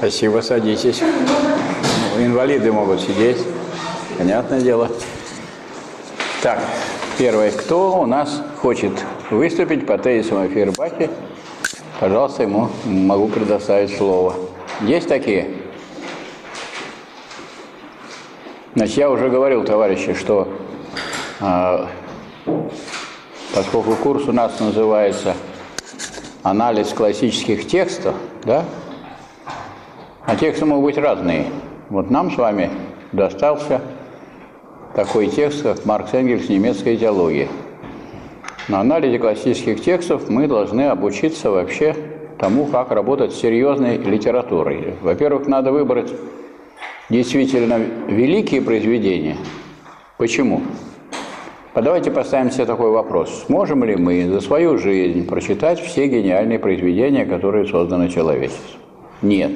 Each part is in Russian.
Спасибо, садитесь. Ну, инвалиды могут сидеть. Понятное дело. Так, первое. Кто у нас хочет выступить по тезисам Фейербахе? Пожалуйста, ему могу предоставить слово. Есть такие? Значит, я уже говорил, товарищи, что э, поскольку курс у нас называется анализ классических текстов, да, а тексты могут быть разные. Вот нам с вами достался такой текст, как Маркс Энгельс «Немецкая идеология». На анализе классических текстов мы должны обучиться вообще тому, как работать с серьезной литературой. Во-первых, надо выбрать действительно великие произведения. Почему? Давайте поставим себе такой вопрос. Сможем ли мы за свою жизнь прочитать все гениальные произведения, которые созданы человечеством? Нет.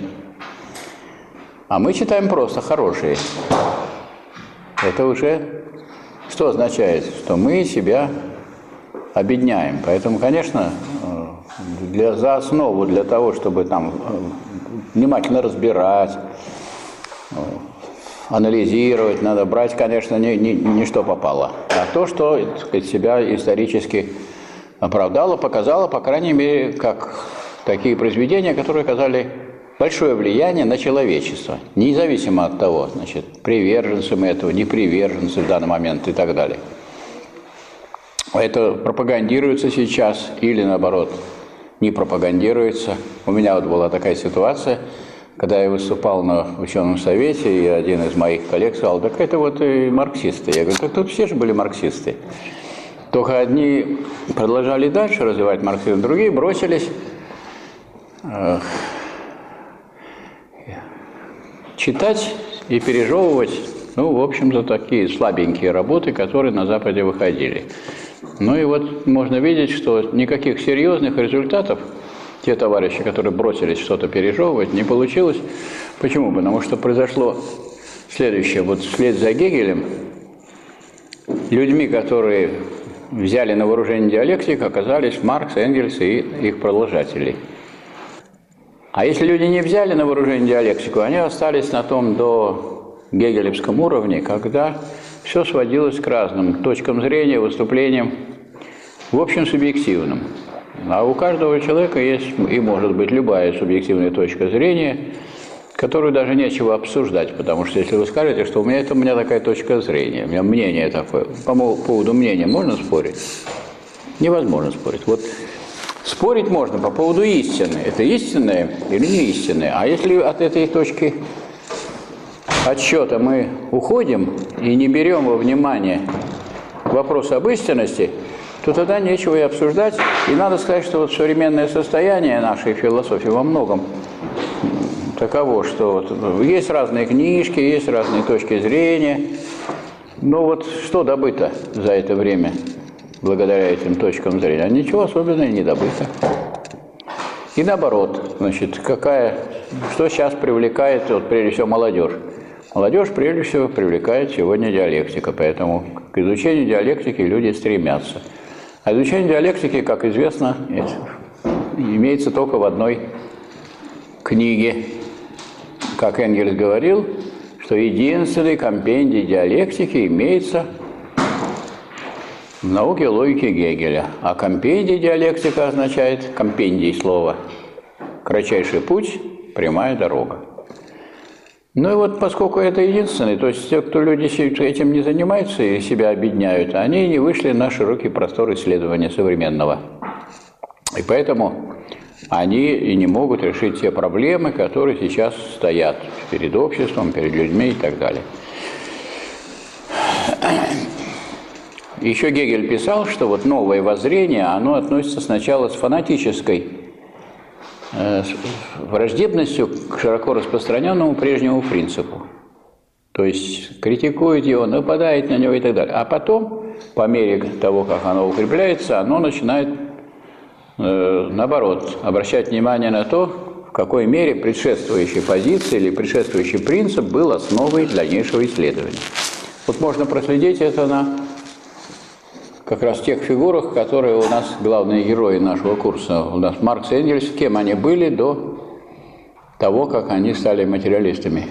А мы читаем просто хорошие. Это уже что означает? Что мы себя обедняем. Поэтому, конечно, для, за основу для того, чтобы там внимательно разбирать, анализировать, надо брать, конечно, не, не, не что попало, а то, что сказать, себя исторически оправдало, показало, по крайней мере, как такие произведения, которые оказали большое влияние на человечество, независимо от того, значит, приверженцы мы этого, не приверженцы в данный момент и так далее. Это пропагандируется сейчас или наоборот не пропагандируется. У меня вот была такая ситуация – когда я выступал на ученом совете, и один из моих коллег сказал, так это вот и марксисты. Я говорю, так тут все же были марксисты. Только одни продолжали дальше развивать марксизм, другие бросились читать и пережевывать, ну, в общем-то, такие слабенькие работы, которые на Западе выходили. Ну и вот можно видеть, что никаких серьезных результатов те товарищи, которые бросились что-то пережевывать, не получилось. Почему? Потому что произошло следующее. Вот вслед за Гегелем людьми, которые взяли на вооружение диалектик, оказались Маркс, Энгельс и их продолжатели. А если люди не взяли на вооружение диалектику, они остались на том до гегелевском уровне, когда все сводилось к разным точкам зрения, выступлениям, в общем, субъективным. А у каждого человека есть и может быть любая субъективная точка зрения, которую даже нечего обсуждать, потому что если вы скажете, что у меня это у меня такая точка зрения, у меня мнение такое, по поводу мнения можно спорить? Невозможно спорить. Вот спорить можно по поводу истины. Это истинное или не истинное. А если от этой точки отсчета мы уходим и не берем во внимание вопрос об истинности – то тогда нечего и обсуждать. И надо сказать, что вот современное состояние нашей философии во многом таково, что вот есть разные книжки, есть разные точки зрения. Но вот что добыто за это время благодаря этим точкам зрения? Ничего особенного не добыто. И наоборот, значит, какая, что сейчас привлекает, вот, прежде всего, молодежь? Молодежь, прежде всего, привлекает сегодня диалектика, поэтому к изучению диалектики люди стремятся – а изучение диалектики, как известно, имеется только в одной книге. Как Энгельс говорил, что единственный компендий диалектики имеется в науке логики Гегеля. А компендий диалектика означает компендий слова. Кратчайший путь, прямая дорога. Ну и вот поскольку это единственный, то есть те, кто люди этим не занимаются и себя объединяют, они не вышли на широкий простор исследования современного. И поэтому они и не могут решить те проблемы, которые сейчас стоят перед обществом, перед людьми и так далее. Еще Гегель писал, что вот новое воззрение, оно относится сначала с фанатической Э, враждебностью к широко распространенному прежнему принципу. То есть критикует его, нападает на него и так далее. А потом, по мере того, как оно укрепляется, оно начинает, э, наоборот, обращать внимание на то, в какой мере предшествующая позиция или предшествующий принцип был основой дальнейшего исследования. Вот можно проследить это на как раз тех фигурах, которые у нас главные герои нашего курса. У нас Маркс и Энгельс, кем они были до того, как они стали материалистами.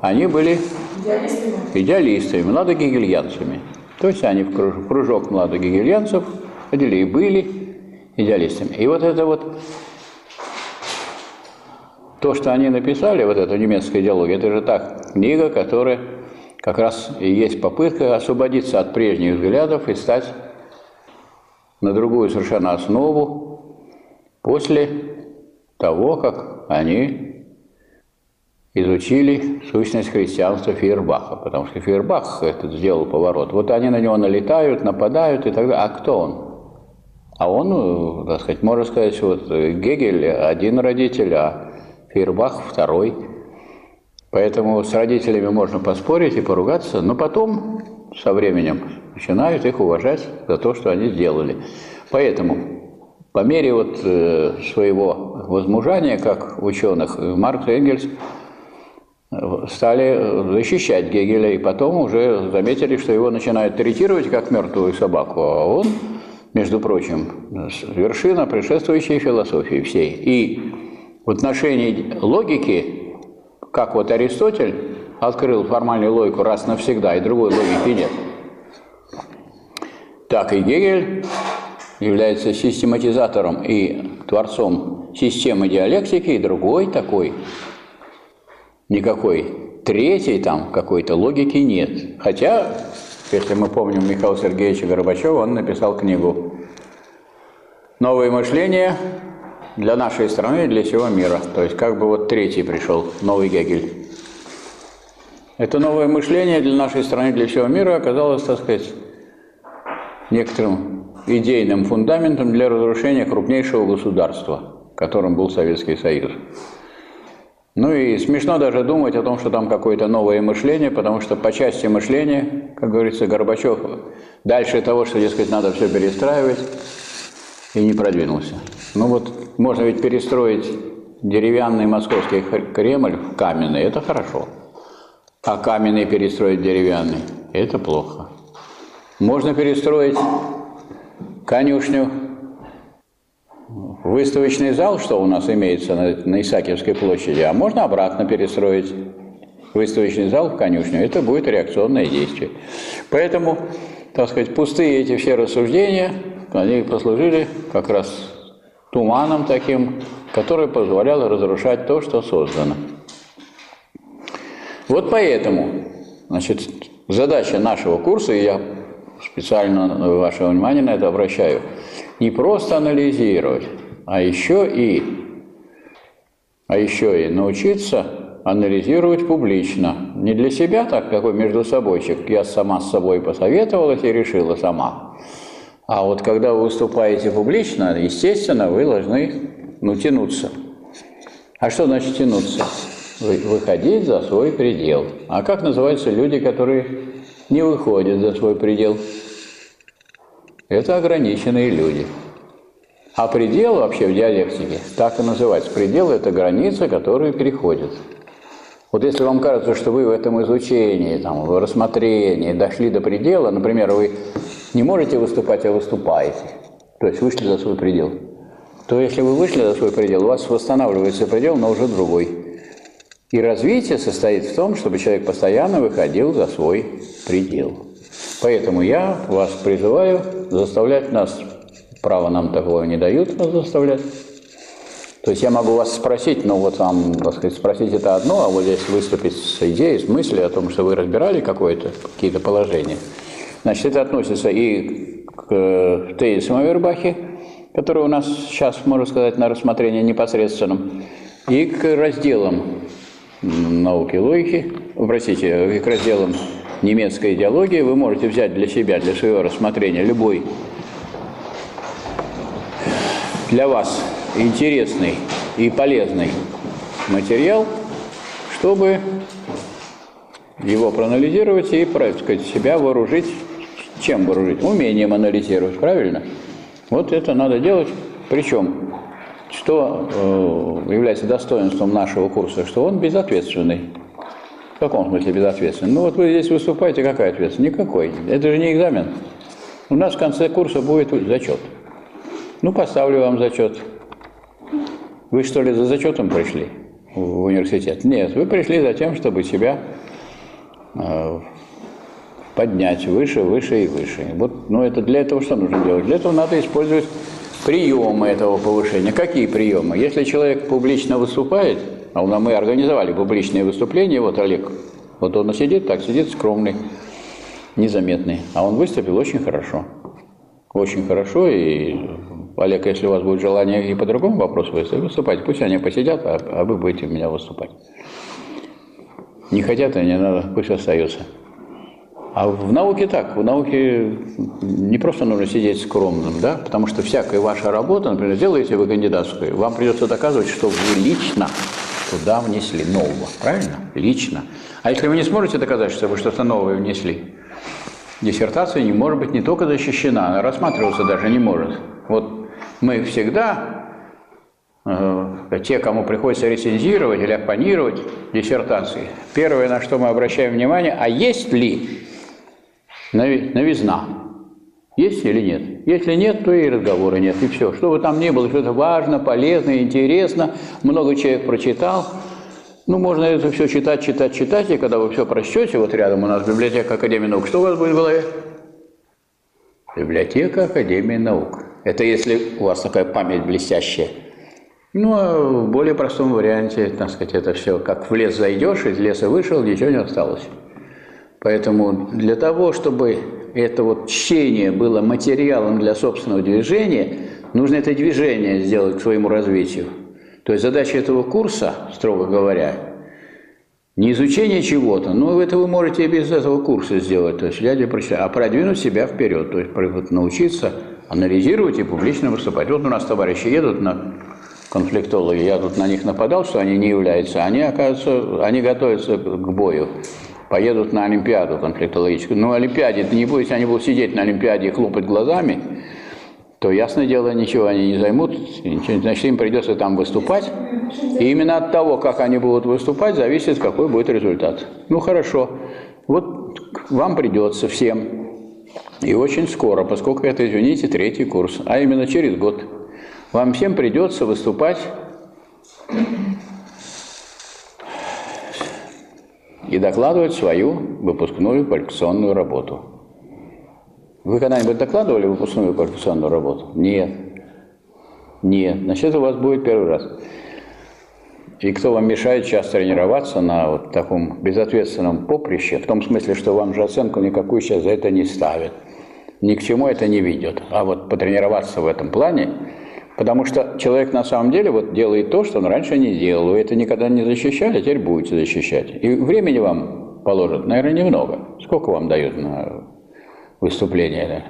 Они были идеалистами, идеалистами младогегельянцами. То есть они в кружок, кружок младогегельянцев ходили и были идеалистами. И вот это вот то, что они написали, вот эту немецкую идеологию, это же та книга, которая как раз и есть попытка освободиться от прежних взглядов и стать на другую совершенно основу после того, как они изучили сущность христианства Фейербаха, потому что Фейербах этот сделал поворот. Вот они на него налетают, нападают и так далее. А кто он? А он, так сказать, можно сказать, вот Гегель один родитель, а Фейербах второй. Поэтому с родителями можно поспорить и поругаться, но потом, со временем, начинают их уважать за то, что они сделали. Поэтому по мере вот э, своего возмужания, как ученых, Маркс и Энгельс стали защищать Гегеля, и потом уже заметили, что его начинают третировать как мертвую собаку, а он, между прочим, вершина предшествующей философии всей. И в отношении логики, как вот Аристотель открыл формальную логику раз навсегда, и другой логики нет, так и Гегель является систематизатором и творцом системы диалектики, и другой такой, никакой третьей там какой-то логики нет. Хотя, если мы помним Михаила Сергеевича Горбачева, он написал книгу «Новое мышление для нашей страны и для всего мира». То есть как бы вот третий пришел, новый Гегель. Это новое мышление для нашей страны и для всего мира оказалось, так сказать, некоторым идейным фундаментом для разрушения крупнейшего государства, которым был Советский Союз. Ну и смешно даже думать о том, что там какое-то новое мышление, потому что по части мышления, как говорится, Горбачев дальше того, что, дескать, надо все перестраивать, и не продвинулся. Ну вот можно ведь перестроить деревянный московский Кремль в каменный, это хорошо. А каменный перестроить деревянный, это плохо. Можно перестроить конюшню, выставочный зал, что у нас имеется на, на Исаакиевской площади, а можно обратно перестроить выставочный зал в конюшню. Это будет реакционное действие. Поэтому, так сказать, пустые эти все рассуждения, они послужили как раз туманом таким, который позволял разрушать то, что создано. Вот поэтому, значит, задача нашего курса, и я специально ваше внимание на это обращаю, не просто анализировать, а еще и, а еще и научиться анализировать публично. Не для себя так, какой между собойчик, я сама с собой посоветовалась и решила сама. А вот когда вы выступаете публично, естественно, вы должны ну, тянуться. А что значит тянуться? Выходить за свой предел. А как называются люди, которые не выходят за свой предел. Это ограниченные люди. А предел вообще в диалектике так и называется. Предел – это граница, которую переходит. Вот если вам кажется, что вы в этом изучении, там, в рассмотрении дошли до предела, например, вы не можете выступать, а выступаете, то есть вышли за свой предел, то если вы вышли за свой предел, у вас восстанавливается предел, но уже другой. И развитие состоит в том, чтобы человек постоянно выходил за свой предел. Поэтому я вас призываю заставлять нас, право нам такого не дают нас заставлять. То есть я могу вас спросить, но вот вам, так сказать, спросить это одно, а вот здесь выступить с идеей, с мыслью о том, что вы разбирали какое-то, какие-то положения. Значит, это относится и к тезисам о Вербахе, который у нас сейчас, можно сказать, на рассмотрение непосредственном, и к разделам науки логики, простите, к разделам немецкой идеологии, вы можете взять для себя, для своего рассмотрения любой для вас интересный и полезный материал, чтобы его проанализировать и, так сказать, себя вооружить. Чем вооружить? Умением анализировать, правильно? Вот это надо делать. Причем что э, является достоинством нашего курса, что он безответственный. В каком смысле безответственный? Ну вот вы здесь выступаете, какая ответственность? Никакой. Это же не экзамен. У нас в конце курса будет зачет. Ну, поставлю вам зачет. Вы что ли за зачетом пришли в университет? Нет, вы пришли за тем, чтобы себя э, поднять выше, выше и выше. Вот, ну это для этого что нужно делать? Для этого надо использовать приемы этого повышения. Какие приемы? Если человек публично выступает, а мы организовали публичные выступления, вот Олег, вот он сидит так, сидит скромный, незаметный, а он выступил очень хорошо. Очень хорошо, и Олег, если у вас будет желание и по другому вопросу выступать, пусть они посидят, а, а вы будете у меня выступать. Не хотят, и не надо, пусть остаются. А в науке так, в науке не просто нужно сидеть скромным, да, потому что всякая ваша работа, например, делаете вы кандидатскую, вам придется доказывать, что вы лично туда внесли нового, правильно? Лично. А если вы не сможете доказать, что вы что-то новое внесли, диссертация не может быть не только защищена, она рассматриваться даже не может. Вот мы всегда, э, те, кому приходится рецензировать или оппонировать диссертации, первое, на что мы обращаем внимание, а есть ли новизна? Есть или нет? Если нет, то и разговора нет, и все. Что бы там ни было, что-то важно, полезно, интересно, много человек прочитал. Ну, можно это все читать, читать, читать, и когда вы все прочтете, вот рядом у нас библиотека Академии наук, что у вас будет в голове? Библиотека Академии наук. Это если у вас такая память блестящая. Ну, а в более простом варианте, так сказать, это все, как в лес зайдешь, из леса вышел, ничего не осталось. Поэтому для того, чтобы это вот чтение было материалом для собственного движения, нужно это движение сделать к своему развитию. То есть задача этого курса, строго говоря, не изучение чего-то, но это вы можете и без этого курса сделать, то есть и прочитать, а продвинуть себя вперед, то есть научиться анализировать и публично выступать. Вот у нас товарищи едут на конфликтологи, я тут на них нападал, что они не являются, они, оказывается, они готовятся к бою поедут на Олимпиаду конфликтологическую. Ну, Олимпиаде, не будет, если они будут сидеть на Олимпиаде и хлопать глазами, то, ясное дело, ничего они не займут, значит, им придется там выступать. И именно от того, как они будут выступать, зависит, какой будет результат. Ну, хорошо. Вот вам придется всем, и очень скоро, поскольку это, извините, третий курс, а именно через год, вам всем придется выступать и докладывать свою выпускную квалификационную работу. Вы когда-нибудь докладывали выпускную квалификационную работу? Нет. Нет. Значит, у вас будет первый раз. И кто вам мешает сейчас тренироваться на вот таком безответственном поприще, в том смысле, что вам же оценку никакую сейчас за это не ставят. Ни к чему это не ведет. А вот потренироваться в этом плане Потому что человек на самом деле вот делает то, что он раньше не делал. Вы это никогда не защищали, а теперь будете защищать. И времени вам положат, наверное, немного. Сколько вам дают на выступление?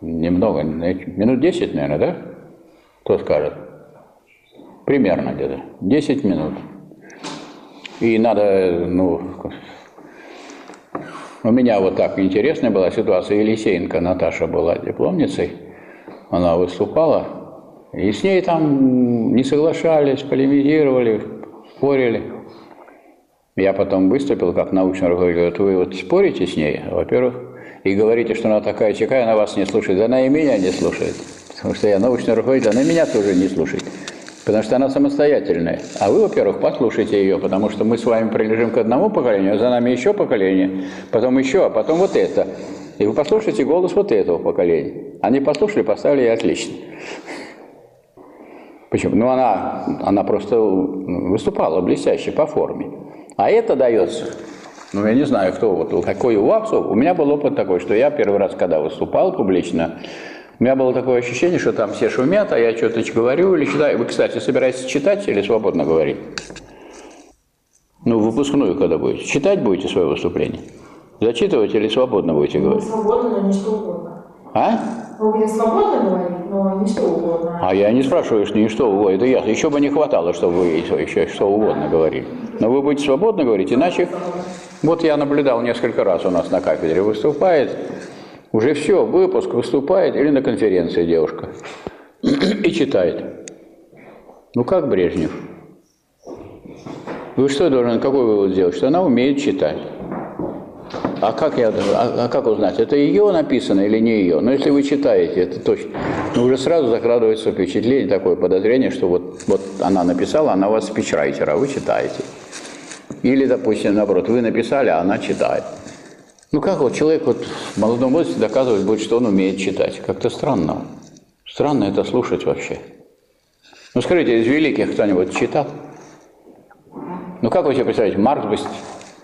Немного. Минут 10, наверное, да? Кто скажет? Примерно где-то. 10 минут. И надо, ну, у меня вот так интересная была ситуация. Елисеенко Наташа была дипломницей. Она выступала, и с ней там не соглашались, полемизировали, спорили. Я потом выступил как научный руководитель. Вы вот спорите с ней, во-первых, и говорите, что она такая чекая, она вас не слушает. Она и меня не слушает. Потому что я научный руководитель, она меня тоже не слушает. Потому что она самостоятельная. А вы, во-первых, послушайте ее, потому что мы с вами прилежим к одному поколению, а за нами еще поколение, потом еще, а потом вот это. И вы послушайте голос вот этого поколения. Они послушали, поставили и отлично. Почему? Ну, она, она просто выступала блестяще по форме. А это дается, ну, я не знаю, кто вот, какой у вас, у меня был опыт такой, что я первый раз, когда выступал публично, у меня было такое ощущение, что там все шумят, а я что-то говорю или читаю. Вы, кстати, собираетесь читать или свободно говорить? Ну, выпускную когда будете? Читать будете свое выступление? Зачитывать или свободно будете говорить? Ну, свободно, но не что угодно. А? Вы свободно говорить, но не что угодно. А я не спрашиваю, что не что угодно. Это ясно. Еще бы не хватало, чтобы вы еще что угодно говорили. Но вы будете свободно говорить, иначе... Вот я наблюдал несколько раз у нас на кафедре выступает, уже все, выпуск выступает, или на конференции девушка, и читает. Ну как Брежнев? Вы что должны, какой вывод сделать? Что она умеет читать. А как, я, а, а как узнать, это ее написано или не ее? Но если вы читаете, это точно. Ну, уже сразу закрадывается впечатление, такое подозрение, что вот, вот она написала, она вас спичрайтер, а вы читаете. Или, допустим, наоборот, вы написали, а она читает. Ну как вот человек вот в молодом возрасте доказывать будет, что он умеет читать? Как-то странно. Странно это слушать вообще. Ну скажите, из великих кто-нибудь читал? Ну как вы себе представляете, Маркс бы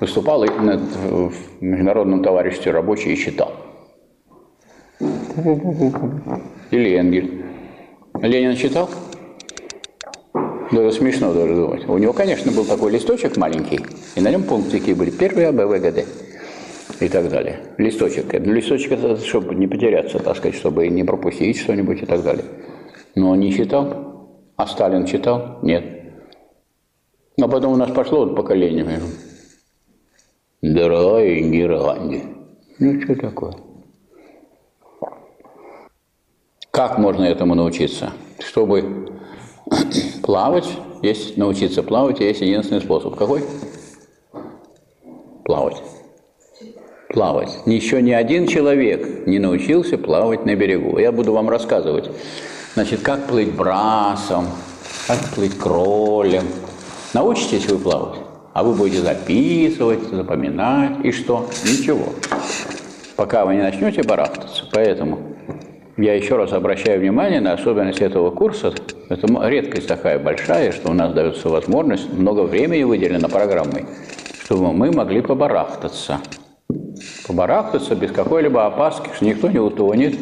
выступал в международном товариществе рабочий и читал? Или Энгель. Ленин читал? Даже смешно даже думать. У него, конечно, был такой листочек маленький, и на нем пунктики были. Первый А, Б, В, Г, Д и так далее. Листочек. Листочек это чтобы не потеряться, так сказать, чтобы не пропустить что-нибудь и так далее. Но он не читал. А Сталин читал? Нет. А потом у нас пошло вот поколение. Дорогая Геранди. Ну, что такое? Как можно этому научиться? Чтобы плавать, есть научиться плавать, есть единственный способ. Какой? Плавать. Плавать. Еще ни один человек не научился плавать на берегу. Я буду вам рассказывать, значит, как плыть брасом, как плыть кролем. Научитесь вы плавать, а вы будете записывать, запоминать, и что? Ничего. Пока вы не начнете барахтаться. Поэтому я еще раз обращаю внимание на особенность этого курса. Это редкость такая большая, что у нас дается возможность, много времени выделено программой, чтобы мы могли побарахтаться. Побарахтаться без какой-либо опаски, что никто не утонет.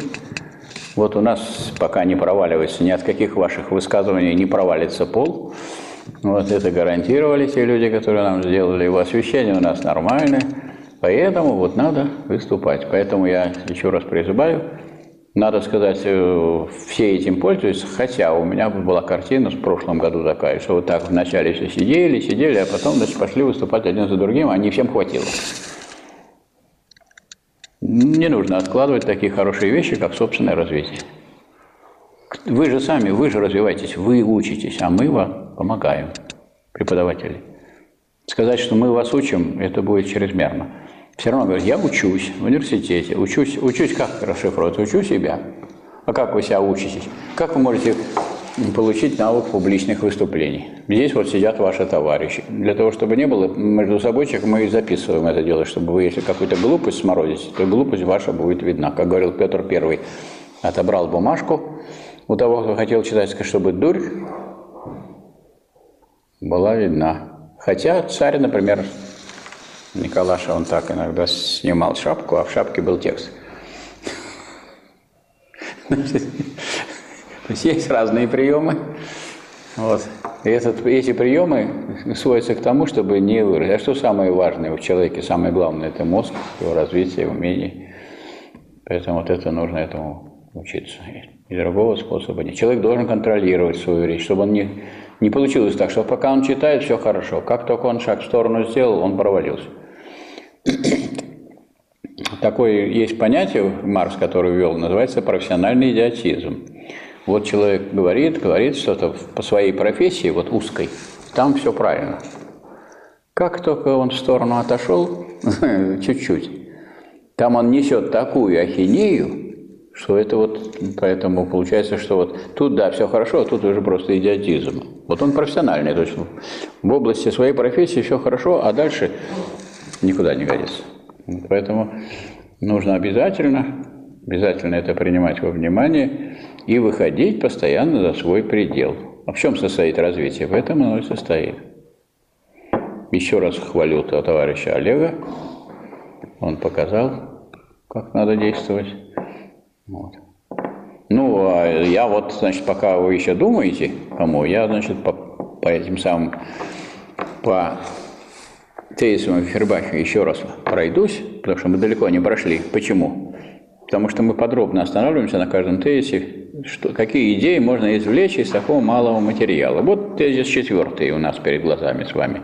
Вот у нас пока не проваливается, ни от каких ваших высказываний не провалится пол. Вот это гарантировали те люди, которые нам сделали. Его освещение у нас нормальное. Поэтому вот надо выступать. Поэтому я еще раз призываю надо сказать, э, все этим пользуются, хотя у меня была картина в прошлом году такая, что вот так вначале все сидели, сидели, а потом значит, пошли выступать один за другим, а не всем хватило. Не нужно откладывать такие хорошие вещи, как собственное развитие. Вы же сами, вы же развиваетесь, вы учитесь, а мы вам помогаем, преподаватели. Сказать, что мы вас учим, это будет чрезмерно все равно говорит, я учусь в университете, учусь, учусь как расшифровать, учу себя. А как вы себя учитесь? Как вы можете получить навык публичных выступлений? Здесь вот сидят ваши товарищи. Для того, чтобы не было между собой, мы записываем это дело, чтобы вы, если какую-то глупость сморозите, то глупость ваша будет видна. Как говорил Петр Первый, отобрал бумажку у того, кто хотел читать, чтобы дурь была видна. Хотя царь, например, Николаша, он так иногда снимал шапку, а в шапке был текст. То есть есть разные приемы. Вот. И этот, эти приемы сводятся к тому, чтобы не выразить. А что самое важное в человеке? Самое главное – это мозг, его развитие, умение. Поэтому вот это нужно этому учиться. И другого способа нет. Человек должен контролировать свою речь, чтобы он не, не получилось так, что пока он читает, все хорошо. Как только он шаг в сторону сделал, он провалился. Такое есть понятие, Маркс, который ввел, называется профессиональный идиотизм. Вот человек говорит, говорит что-то по своей профессии, вот узкой, там все правильно. Как только он в сторону отошел, чуть-чуть, там он несет такую ахинею, что это вот, поэтому получается, что вот тут, да, все хорошо, а тут уже просто идиотизм. Вот он профессиональный, то есть в области своей профессии все хорошо, а дальше никуда не годится. Поэтому нужно обязательно, обязательно это принимать во внимание и выходить постоянно за свой предел. А в чем состоит развитие? В этом оно и состоит. Еще раз хвалю товарища Олега. Он показал, как надо действовать. Вот. Ну, а я вот, значит, пока вы еще думаете, кому, я, значит, по, по этим самым, по тезисам Фербахе еще раз пройдусь, потому что мы далеко не прошли. Почему? Потому что мы подробно останавливаемся на каждом тезисе, что, какие идеи можно извлечь из такого малого материала. Вот тезис четвертый у нас перед глазами с вами,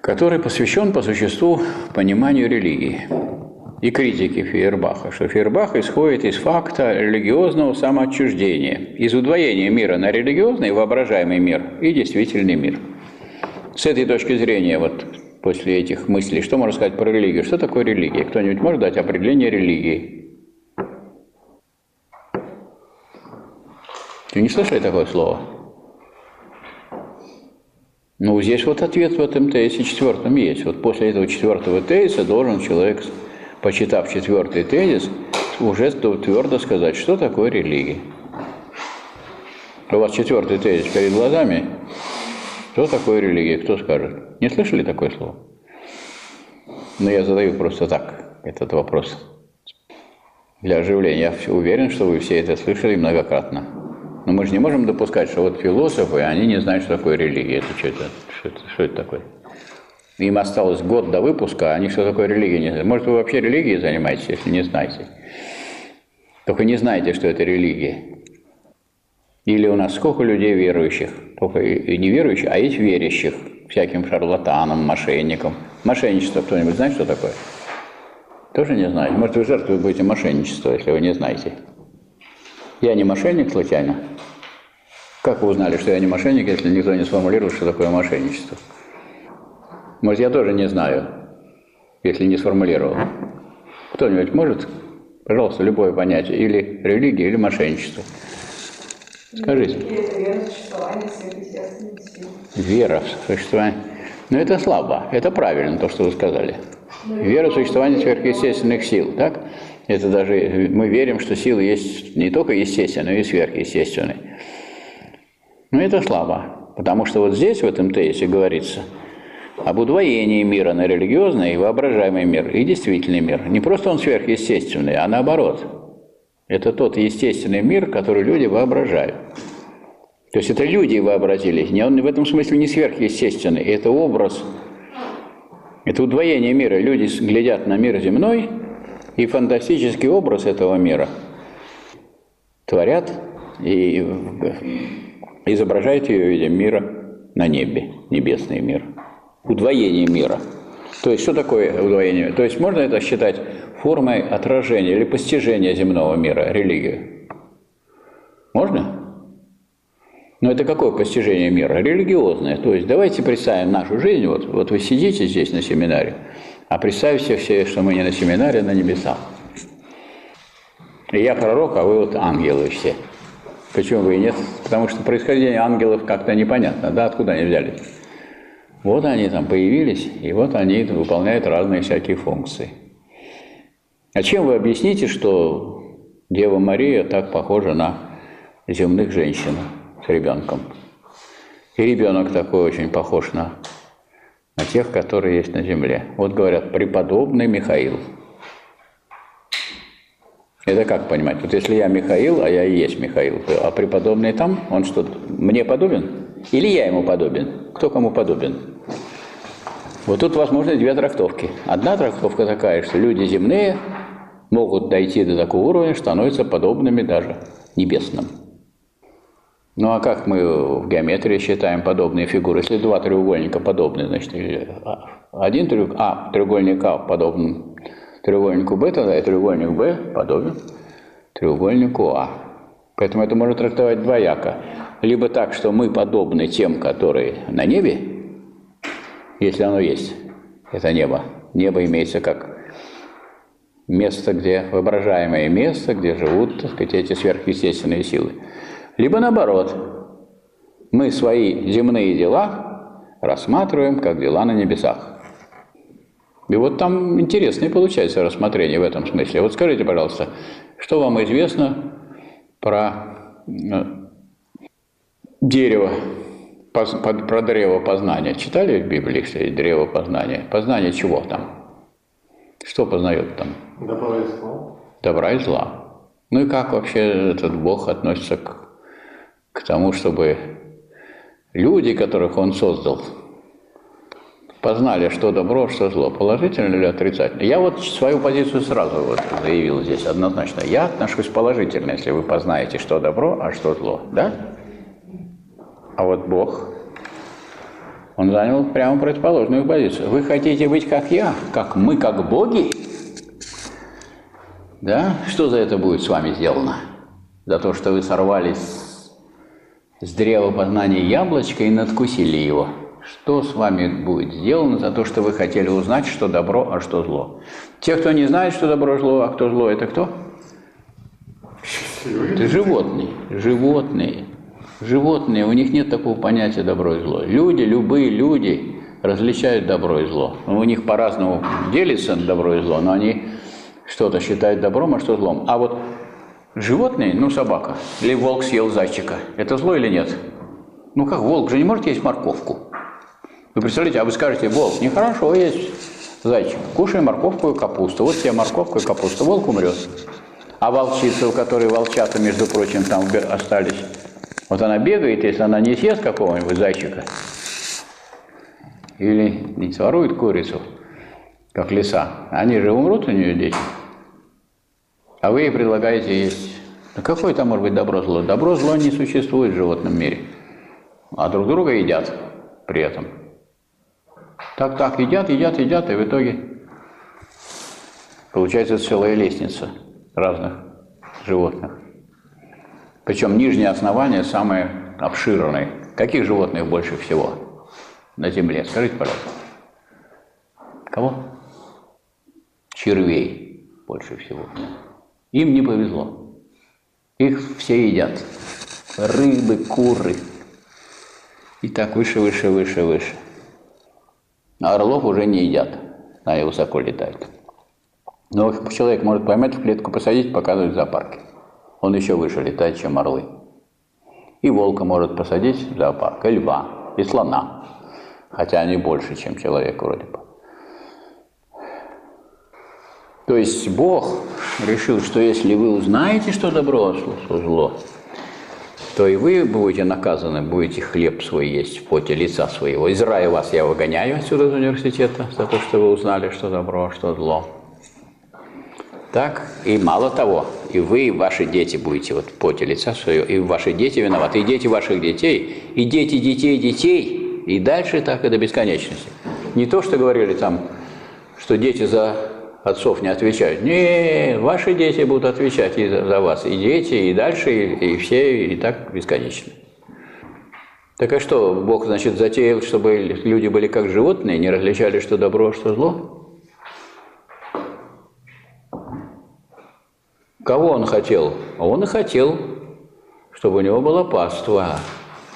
который посвящен по существу пониманию религии и критики Фейербаха, что Фейербах исходит из факта религиозного самоотчуждения, из удвоения мира на религиозный, воображаемый мир и действительный мир. С этой точки зрения, вот после этих мыслей, что можно сказать про религию? Что такое религия? Кто-нибудь может дать определение религии? Вы не слышали такое слово? Ну, здесь вот ответ в этом тезисе четвертом есть. Вот после этого четвертого тезиса должен человек, почитав четвертый тезис, уже твердо сказать, что такое религия. У вас четвертый тезис перед глазами. Что такое религия? Кто скажет? Не слышали такое слово? Но я задаю просто так этот вопрос. Для оживления. Я уверен, что вы все это слышали многократно. Но мы же не можем допускать, что вот философы, они не знают, что такое религия. Это что это? Что это, что это такое? Им осталось год до выпуска, а они что такое религия не знают. Может, вы вообще религией занимаетесь, если не знаете? Только не знаете, что это религия. Или у нас сколько людей верующих? Только и не верующих, а есть верящих всяким шарлатанам, мошенникам. Мошенничество кто-нибудь знает, что такое? Тоже не знает. Может, вы жертвой будете мошенничества, если вы не знаете. Я не мошенник случайно? Как вы узнали, что я не мошенник, если никто не сформулировал, что такое мошенничество? Может, я тоже не знаю, если не сформулировал. Кто-нибудь может, пожалуйста, любое понятие, или религия, или мошенничество. Скажите. Вера в существование сверхъестественных сил. Вера в существование. Но это слабо. Это правильно, то, что вы сказали. Вера в существование сверхъестественных сил, так? Это даже мы верим, что силы есть не только естественные, но и сверхъестественные. Но это слабо, потому что вот здесь, в этом тезисе, говорится об удвоении мира на религиозный и воображаемый мир, и действительный мир. Не просто он сверхъестественный, а наоборот. Это тот естественный мир, который люди воображают. То есть это люди вообразили, не он в этом смысле не сверхъестественный, это образ, это удвоение мира. Люди глядят на мир земной, и фантастический образ этого мира творят и изображают ее в виде мира на небе, небесный мир. Удвоение мира. То есть, что такое удвоение? То есть, можно это считать формой отражения или постижения земного мира, религию? Можно? Но это какое постижение мира? Религиозное. То есть, давайте представим нашу жизнь. Вот, вот вы сидите здесь на семинаре, а представьте все, что мы не на семинаре, а на небесах. И я пророк, а вы вот ангелы все. Почему вы и нет? Потому что происхождение ангелов как-то непонятно, да, откуда они взялись. Вот они там появились, и вот они выполняют разные всякие функции. А чем вы объясните, что Дева Мария так похожа на земных женщин с ребенком? И ребенок такой очень похож на на тех, которые есть на земле. Вот говорят, преподобный Михаил. Это как понимать? Вот если я Михаил, а я и есть Михаил, а преподобный там, он что, мне подобен? Или я ему подобен? Кто кому подобен? Вот тут возможны две трактовки. Одна трактовка такая, что люди земные могут дойти до такого уровня, что становятся подобными даже небесным. Ну а как мы в геометрии считаем подобные фигуры? Если два треугольника подобны, значит, один треугольник, а, треугольник А подобен треугольнику Б, тогда и треугольник Б подобен треугольнику А. Поэтому это можно трактовать двояко. Либо так, что мы подобны тем, которые на небе, если оно есть, это небо. Небо имеется как место, где воображаемое место, где живут, так сказать, эти сверхъестественные силы. Либо наоборот, мы свои земные дела рассматриваем как дела на небесах. И вот там интересное получается рассмотрение в этом смысле. Вот скажите, пожалуйста, что вам известно про э, дерево, про древо познания? Читали в Библии, есть древо познания? Познание чего там? Что познает там? Добра и зла. Добра и зла. Ну и как вообще этот Бог относится к к тому, чтобы люди, которых он создал, познали, что добро, что зло, положительно или отрицательно. Я вот свою позицию сразу вот заявил здесь однозначно. Я отношусь положительно, если вы познаете, что добро, а что зло, да? А вот Бог, он занял прямо противоположную позицию. Вы хотите быть как я, как мы, как боги? Да? Что за это будет с вами сделано? За то, что вы сорвались с древа познания яблочко и надкусили его. что с вами будет сделано за то, что вы хотели узнать, что добро, а что зло? Те, кто не знает, что добро, зло, а кто зло, это кто? Это животные. Животные. Животные, у них нет такого понятия добро и зло. Люди, любые люди различают добро и зло. У них по-разному делится добро и зло, но они что-то считают добром, а что злом. А вот животные, ну собака, или волк съел зайчика, это зло или нет? Ну как, волк же не может есть морковку. Вы представляете, а вы скажете, волк, нехорошо есть зайчик, кушай морковку и капусту. Вот тебе морковка и капуста, волк умрет. А волчица, у которой волчата, между прочим, там остались, вот она бегает, если она не съест какого-нибудь зайчика, или не сворует курицу, как лиса, они же умрут у нее дети. А вы ей предлагаете есть. Ну какое там может быть добро-зло? Добро-зло не существует в животном мире. А друг друга едят при этом. Так-так, едят, едят, едят, и в итоге получается целая лестница разных животных. Причем нижнее основание самое обширное. Каких животных больше всего на Земле? Скажите, пожалуйста. Кого? Червей больше всего. Им не повезло. Их все едят. Рыбы, куры. И так выше, выше, выше, выше. А орлов уже не едят. Они высоко летают. Но человек может поймать в клетку, посадить, показывать в зоопарке. Он еще выше летает, чем орлы. И волка может посадить в зоопарк, и льва, и слона. Хотя они больше, чем человек вроде бы. То есть Бог решил, что если вы узнаете, что добро, что зло, то и вы будете наказаны, будете хлеб свой есть в поте лица своего. Из рая вас я выгоняю отсюда из университета за то, что вы узнали, что добро, что зло. Так, и мало того, и вы, и ваши дети будете вот поте лица своего, и ваши дети виноваты, и дети ваших детей, и дети детей детей, и дальше так и до бесконечности. Не то, что говорили там, что дети за отцов не отвечают. Не, ваши дети будут отвечать и за, вас, и дети, и дальше, и, и все, и так бесконечно. Так а что, Бог, значит, затеял, чтобы люди были как животные, не различали, что добро, что зло? Кого он хотел? Он и хотел, чтобы у него было паства.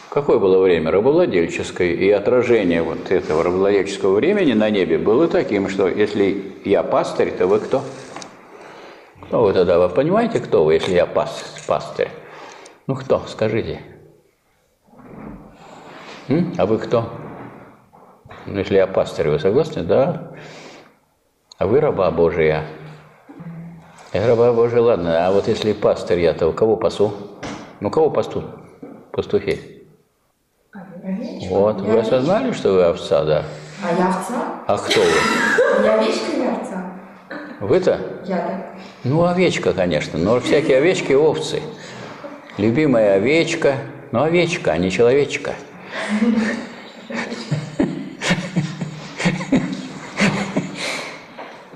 Какое было время? Рабовладельческое. И отражение вот этого рабовладельческого времени на небе было таким, что если я пастырь, то вы кто? Кто вы тогда? Вы понимаете, кто вы, если я пастырь? Ну кто, скажите. М? А вы кто? Ну, если я пастырь, вы согласны? Да. А вы раба Божия. Я раба Божия, ладно, а вот если пастырь я, то кого пасу? Ну, кого пасту? Пастухи. Овечка. Вот, вы овечка. осознали, что вы овца, да? А я овца? А кто вы? Я овечка или овца? Вы-то? Я так. Ну, овечка, конечно, но всякие овечки – овцы. Любимая овечка, ну, овечка, а не человечка.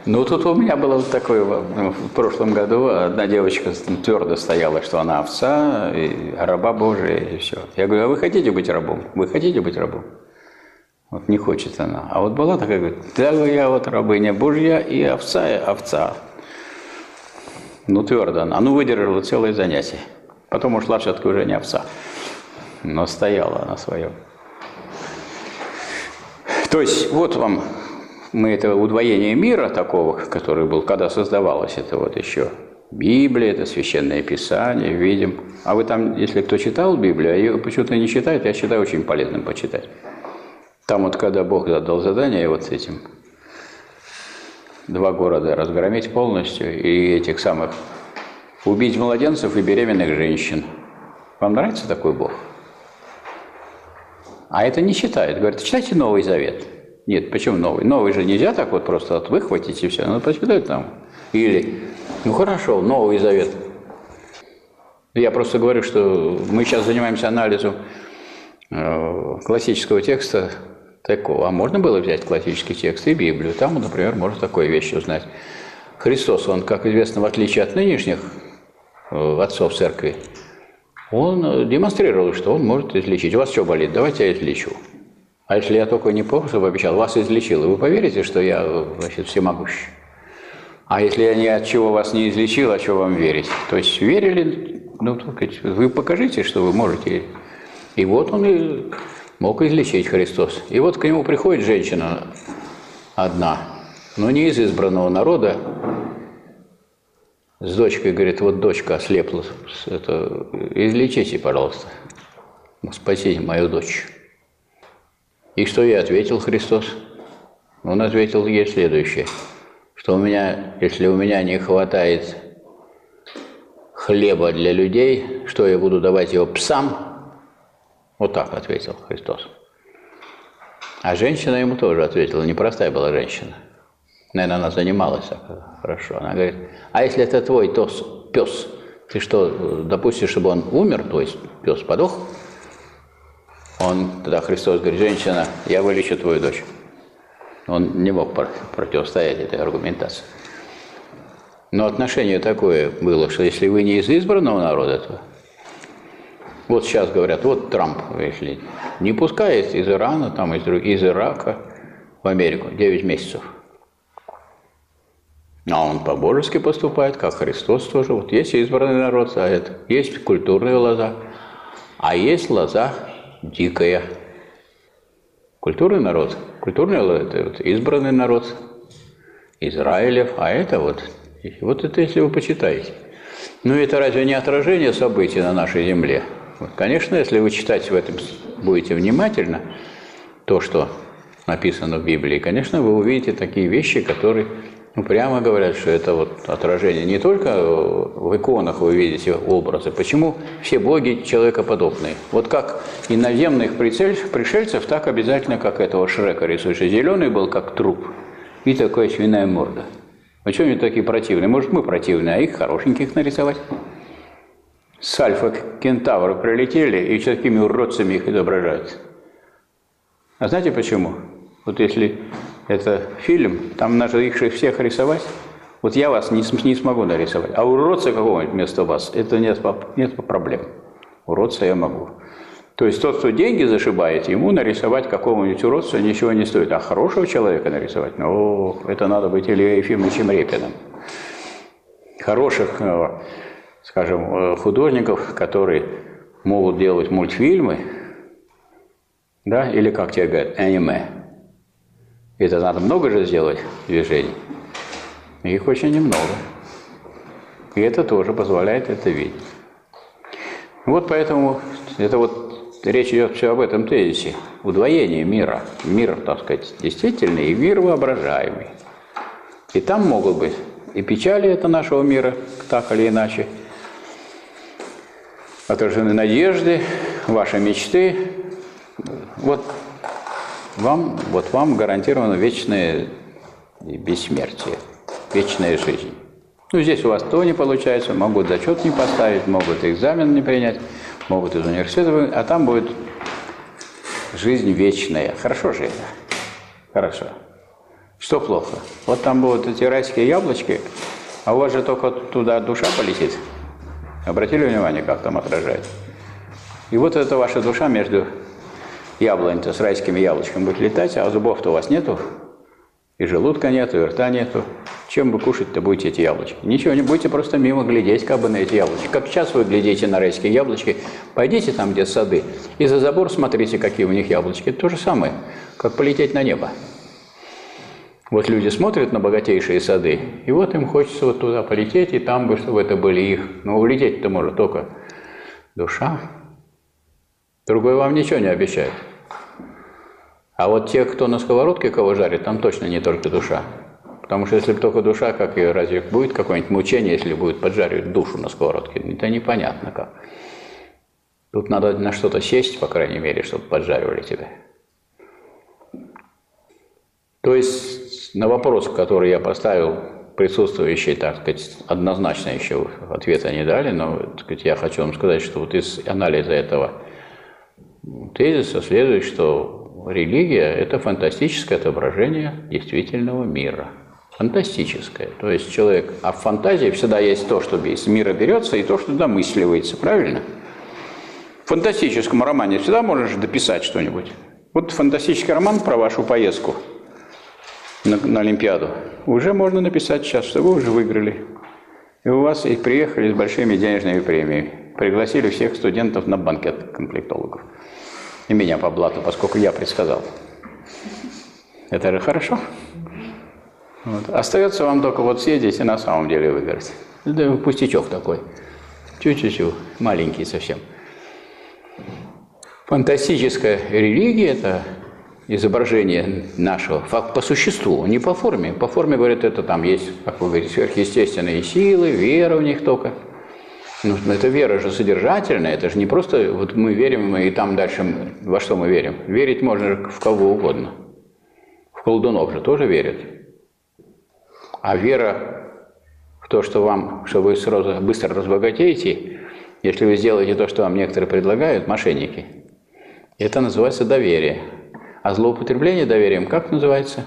Ну, тут у меня было такое, ну, в прошлом году одна девочка твердо стояла, что она овца, и раба Божия, и все. Я говорю, а вы хотите быть рабом? Вы хотите быть рабом? Вот не хочет она. А вот была такая, говорит, да, я вот рабыня Божья и овца, и овца. Ну, твердо она. Ну, выдержала целое занятие. Потом ушла все-таки уже не овца. Но стояла на своем. То есть, вот вам мы это удвоение мира такого, который был, когда создавалось, это вот еще Библия, это Священное Писание, видим. А вы там, если кто читал Библию, а ее почему-то не читает, я считаю очень полезным почитать. Там вот, когда Бог задал задание вот этим два города разгромить полностью и этих самых убить младенцев и беременных женщин. Вам нравится такой Бог? А это не читает. Говорит, читайте Новый Завет. Нет, почему новый? Новый же нельзя так вот просто вот выхватить и все. Надо почитать там. Или, ну хорошо, Новый Завет. Я просто говорю, что мы сейчас занимаемся анализом э, классического текста такого. А можно было взять классический текст и Библию. Там, например, можно такое вещь узнать. Христос, он, как известно, в отличие от нынешних э, отцов церкви, он э, демонстрировал, что он может излечить. У вас что болит? Давайте я излечу. А если я только не просто пообещал, вас излечил, и вы поверите, что я, значит, всемогущий? А если я ни от чего вас не излечил, а что вам верить? То есть верили, ну, вы покажите, что вы можете. И вот он и мог излечить Христос. И вот к нему приходит женщина одна, но не из избранного народа, с дочкой, говорит, вот дочка ослепла, это, излечите, пожалуйста, спасите мою дочь. И что ей ответил Христос? Он ответил ей следующее, что у меня, если у меня не хватает хлеба для людей, что я буду давать его псам? Вот так ответил Христос. А женщина ему тоже ответила, непростая была женщина. Наверное, она занималась хорошо. Она говорит, а если это твой тос, пес, ты что, допустишь, чтобы он умер, то есть пес подох? Он, тогда Христос говорит, женщина, я вылечу твою дочь. Он не мог противостоять этой аргументации. Но отношение такое было, что если вы не из избранного народа, то вот сейчас говорят, вот Трамп, если не пускает из Ирана, там, из, из Ирака в Америку 9 месяцев. А он по-божески поступает, как Христос тоже. Вот есть избранный народ, а это есть культурная лоза, а есть лоза дикая. Культурный народ, культурный народ – это вот избранный народ Израилев, а это вот, вот это если вы почитаете. Ну это разве не отражение событий на нашей земле? Вот, конечно, если вы читать в этом будете внимательно, то, что написано в Библии, конечно, вы увидите такие вещи, которые ну, прямо говорят, что это вот отражение. Не только в иконах вы видите образы. Почему все боги человекоподобные? Вот как иноземных пришельцев, так обязательно, как этого Шрека рисуешь. Зеленый был как труп и такая свиная морда. А что они такие противные? Может, мы противные, а их хорошеньких нарисовать? С альфа кентавры прилетели и такими уродцами их изображают. А знаете почему? Вот если это фильм, там надо их всех рисовать. Вот я вас не, не смогу нарисовать. А уродца какого-нибудь вместо вас, это нет, нет проблем. Уродца я могу. То есть тот, кто деньги зашибает, ему нарисовать какого-нибудь уродца ничего не стоит. А хорошего человека нарисовать, ну, это надо быть Ильей Ефимовичем Репиным. Хороших, э, скажем, э, художников, которые могут делать мультфильмы, да, или как тебе говорят, аниме, это надо много же сделать движений. Их очень немного. И это тоже позволяет это видеть. Вот поэтому это вот речь идет все об этом тезисе. Удвоение мира. Мир, так сказать, действительный и мир воображаемый. И там могут быть и печали это нашего мира, так или иначе, отражены надежды, ваши мечты. Вот вам, вот вам гарантировано вечное бессмертие, вечная жизнь. Ну, здесь у вас то не получается, могут зачет не поставить, могут экзамен не принять, могут из университета, а там будет жизнь вечная. Хорошо же это? Хорошо. Что плохо? Вот там будут эти райские яблочки, а у вас же только туда душа полетит. Обратили внимание, как там отражает? И вот эта ваша душа между яблонь-то с райскими яблочками будет летать, а зубов-то у вас нету, и желудка нету, и рта нету. Чем вы кушать-то будете эти яблочки? Ничего, не будете просто мимо глядеть как бы на эти яблочки. Как сейчас вы глядите на райские яблочки, пойдите там, где сады, и за забор смотрите, какие у них яблочки. Это то же самое, как полететь на небо. Вот люди смотрят на богатейшие сады, и вот им хочется вот туда полететь, и там бы, чтобы это были их. Но улететь-то может только душа, Другой вам ничего не обещает. А вот те, кто на сковородке кого жарит, там точно не только душа. Потому что если бы только душа, как и разве будет какое-нибудь мучение, если будет поджаривать душу на сковородке? Это непонятно как. Тут надо на что-то сесть, по крайней мере, чтобы поджаривали тебя. То есть на вопрос, который я поставил, присутствующие, так сказать, однозначно еще ответа не дали, но так сказать, я хочу вам сказать, что вот из анализа этого тезиса следует, что религия – это фантастическое отображение действительного мира. Фантастическое. То есть человек, а в фантазии всегда есть то, что из мира берется, и то, что домысливается, правильно? В фантастическом романе всегда можешь дописать что-нибудь. Вот фантастический роман про вашу поездку на, на Олимпиаду. Уже можно написать сейчас, что вы уже выиграли. И у вас и приехали с большими денежными премиями. Пригласили всех студентов на банкет комплектологов. И меня по блату, поскольку я предсказал. Это же хорошо. Вот. Остается вам только вот съездить и на самом деле выиграть. Это пустячок такой. Чуть-чуть, маленький совсем. Фантастическая религия – это изображение нашего по существу, не по форме. По форме, говорят, это там есть, как вы говорите, сверхъестественные силы, вера в них только. Но ну, это вера же содержательная, это же не просто вот мы верим, мы и там дальше во что мы верим. Верить можно в кого угодно. В колдунов же тоже верят. А вера в то, что вам, что вы сразу быстро разбогатеете, если вы сделаете то, что вам некоторые предлагают, мошенники – это называется доверие. А злоупотребление доверием как называется?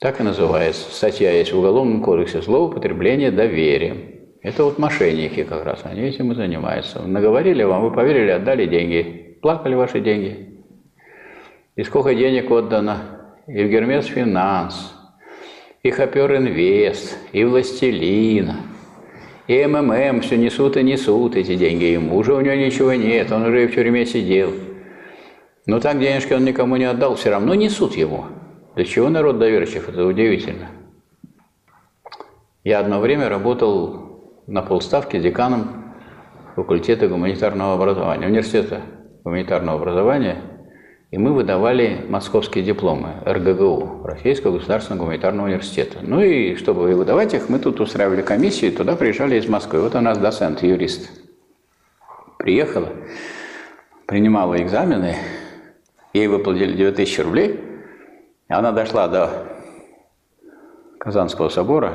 Так и называется. Статья есть в Уголовном кодексе «Злоупотребление доверием». Это вот мошенники как раз, они этим и занимаются. Наговорили вам, вы поверили, отдали деньги. Плакали ваши деньги. И сколько денег отдано? И в Гермес Финанс, и Хопер Инвест, и Властелина – и МММ все несут и несут эти деньги ему. Уже у него ничего нет, он уже и в тюрьме сидел. Но так денежки он никому не отдал, все равно несут ему. Для чего народ доверчив? Это удивительно. Я одно время работал на полставке деканом факультета гуманитарного образования, университета гуманитарного образования – и мы выдавали московские дипломы РГГУ, Российского государственного гуманитарного университета. Ну и чтобы выдавать их, мы тут устраивали комиссию, туда приезжали из Москвы. Вот у нас доцент, юрист. Приехала, принимала экзамены, ей выплатили 9000 рублей, она дошла до Казанского собора,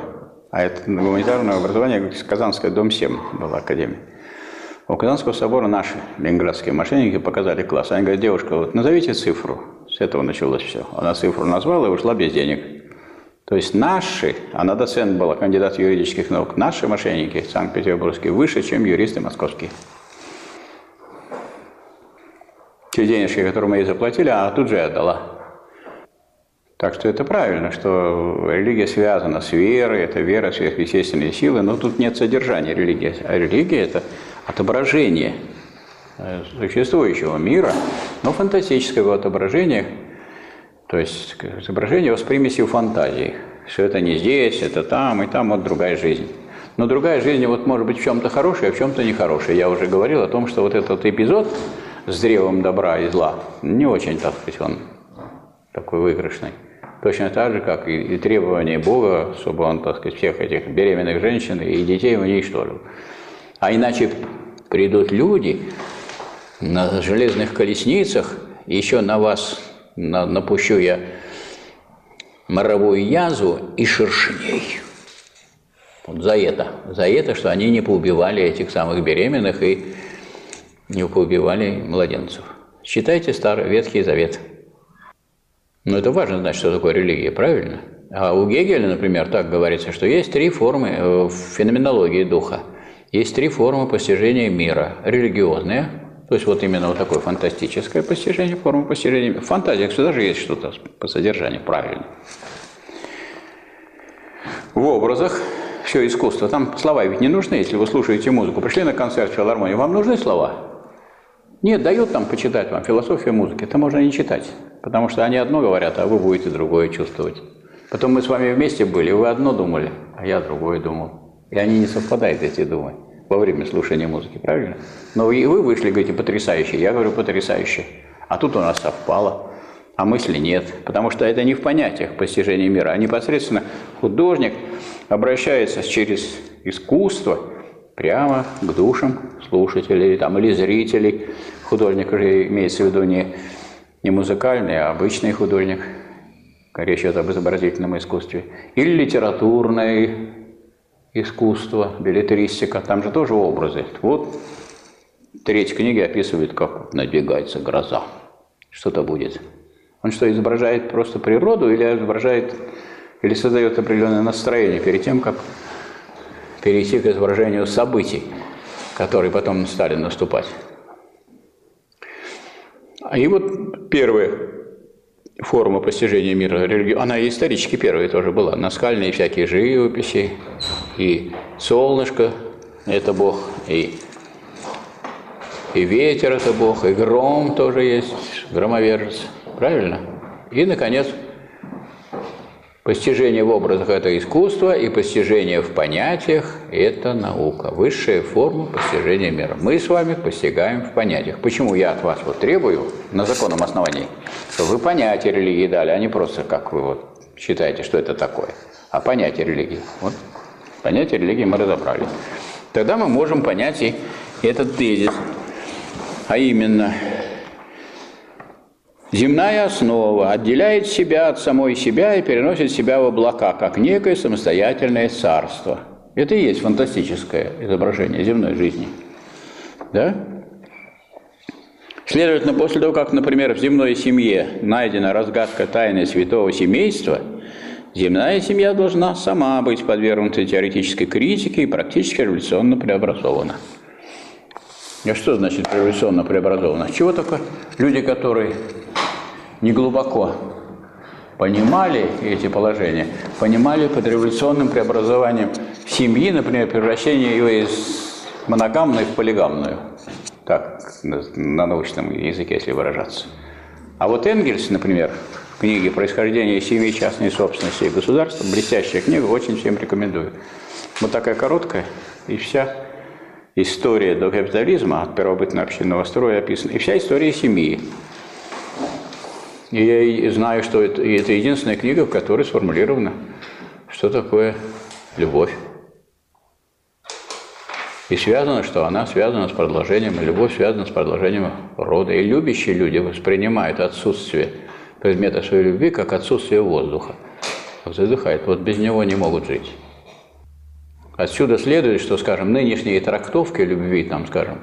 а это гуманитарное образование, Казанская, дом 7 была академия. У Казанского собора наши ленинградские мошенники показали класс. Они говорят, девушка, вот назовите цифру. С этого началось все. Она цифру назвала и ушла без денег. То есть наши, она доцент была, кандидат юридических наук, наши мошенники санкт-петербургские выше, чем юристы московские. Те денежки, которые мы ей заплатили, она тут же отдала. Так что это правильно, что религия связана с верой, это вера, сверхъестественные силы, но тут нет содержания религии. А религия – это отображение э, существующего мира, но фантастического отображения, то есть отображение с примесью фантазии, что это не здесь, это там, и там вот другая жизнь. Но другая жизнь вот может быть в чем-то хорошая, а в чем-то нехорошая. Я уже говорил о том, что вот этот эпизод с древом добра и зла не очень, так сказать, он такой выигрышный. Точно так же, как и, и требования Бога, чтобы он, так сказать, всех этих беременных женщин и детей уничтожил. А иначе придут люди на железных колесницах, еще на вас на, напущу я моровую язву и шершней. Вот за это. За это, что они не поубивали этих самых беременных и не поубивали младенцев. Считайте Старый Ветхий Завет. Но это важно знать, что такое религия, правильно? А у Гегеля, например, так говорится, что есть три формы э, в феноменологии духа – есть три формы постижения мира. Религиозные, то есть вот именно вот такое фантастическое постижение, форма постижения. В фантазиях всегда же есть что-то по содержанию, правильно. В образах все искусство. Там слова ведь не нужны, если вы слушаете музыку. Пришли на концерт в филармонии, вам нужны слова? Нет, дают там почитать вам философию музыки. Это можно не читать, потому что они одно говорят, а вы будете другое чувствовать. Потом мы с вами вместе были, вы одно думали, а я другое думал. И они не совпадают, эти думы, во время слушания музыки, правильно? Но и вы вышли, говорите, потрясающе, я говорю, потрясающе. А тут у нас совпало, а мысли нет. Потому что это не в понятиях постижения мира, а непосредственно художник обращается через искусство прямо к душам слушателей там, или зрителей. Художник уже имеется в виду не, не музыкальный, а обычный художник. Речь идет об изобразительном искусстве. Или литературный искусство, билетристика, там же тоже образы. Вот треть книги описывает, как надвигается гроза. Что-то будет. Он что, изображает просто природу или изображает, или создает определенное настроение перед тем, как перейти к изображению событий, которые потом стали наступать. И вот первая форма постижения мира она и исторически первая тоже была. Наскальные всякие живописи, и солнышко – это Бог, и, и ветер – это Бог, и гром тоже есть, громовержец. Правильно? И, наконец, Постижение в образах – это искусство, и постижение в понятиях – это наука. Высшая форма постижения мира. Мы с вами постигаем в понятиях. Почему я от вас вот требую на законном основании, что вы понятие религии дали, а не просто как вы вот считаете, что это такое, а понятие религии. Вот понятие религии мы разобрали. Тогда мы можем понять и этот тезис, а именно – Земная основа отделяет себя от самой себя и переносит себя в облака, как некое самостоятельное царство. Это и есть фантастическое изображение земной жизни. Да? Следовательно, после того, как, например, в земной семье найдена разгадка тайны святого семейства, земная семья должна сама быть подвергнута теоретической критике и практически революционно преобразована. А что значит революционно преобразована? Чего только люди, которые не глубоко понимали эти положения, понимали под революционным преобразованием семьи, например, превращение ее из моногамной в полигамную. Так, на научном языке, если выражаться. А вот Энгельс, например, в книге «Происхождение семьи, частной собственности и государства», блестящая книга, очень всем рекомендую. Вот такая короткая, и вся история до капитализма, от первобытного общинного строя описана, и вся история семьи. И я знаю, что это, и это единственная книга, в которой сформулировано, что такое любовь. И связано, что она связана с продолжением, любовь связана с продолжением рода. И любящие люди воспринимают отсутствие предмета своей любви как отсутствие воздуха. Задыхает. Вот без него не могут жить. Отсюда следует, что, скажем, нынешние трактовки любви, там, скажем,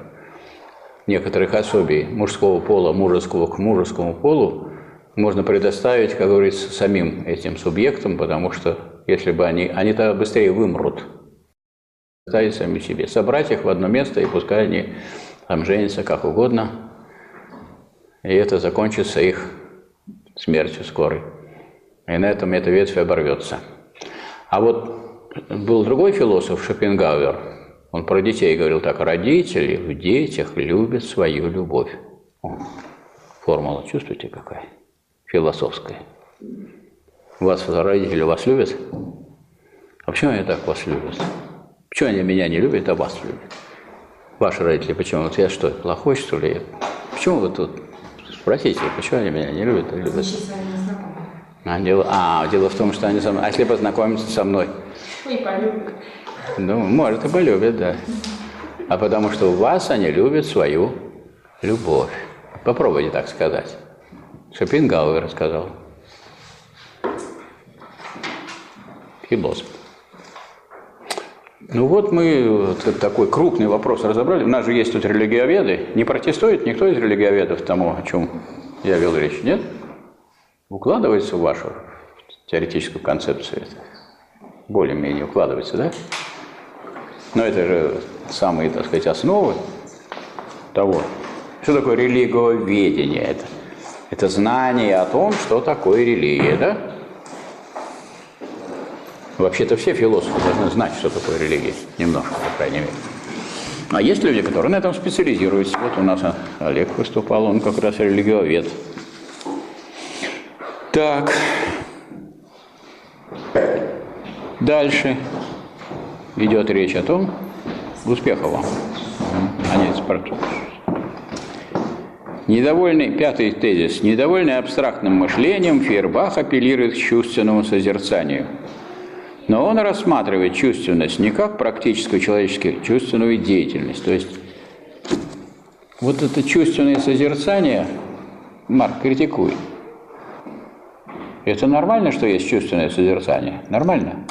некоторых особей мужского пола, мужеского к мужескому полу, можно предоставить, как говорится, самим этим субъектам, потому что если бы они, они тогда быстрее вымрут, ставить сами себе. Собрать их в одно место, и пускай они там женятся как угодно, и это закончится их смертью скорой. И на этом эта ветвь оборвется. А вот был другой философ Шопенгауэр, он про детей говорил так, родители в детях любят свою любовь. О, формула, чувствуете какая? философское. Вас родители вас любят? А почему они так вас любят? Почему они меня не любят, а вас любят? Ваши родители, почему? Вот я что, плохой, что ли? Почему вы тут? Спросите, почему они меня не любят, а любят? А дело, а, дело в том, что они со мной... А если познакомиться со мной? И полюбят. Ну, может, и полюбят, да. А потому что у вас они любят свою любовь. Попробуйте так сказать. Шопенгауэр рассказал. Философ. Ну вот мы вот такой крупный вопрос разобрали. У нас же есть тут религиоведы. Не протестует никто из религиоведов тому, о чем я вел речь, нет? Укладывается в вашу теоретическую концепцию? Более-менее укладывается, да? Но это же самые, так сказать, основы того. Что такое религиоведение? Это это знание о том, что такое религия, да? Вообще-то все философы должны знать, что такое религия, немножко, по крайней мере. А есть люди, которые на этом специализируются. Вот у нас Олег выступал, он как раз религиовед. Так. Дальше идет речь о том, успехов вам. А нет, Недовольный, пятый тезис, недовольный абстрактным мышлением, Фейербах апеллирует к чувственному созерцанию. Но он рассматривает чувственность не как практическую человеческую, чувственную деятельность. То есть вот это чувственное созерцание Марк критикует. Это нормально, что есть чувственное созерцание? Нормально?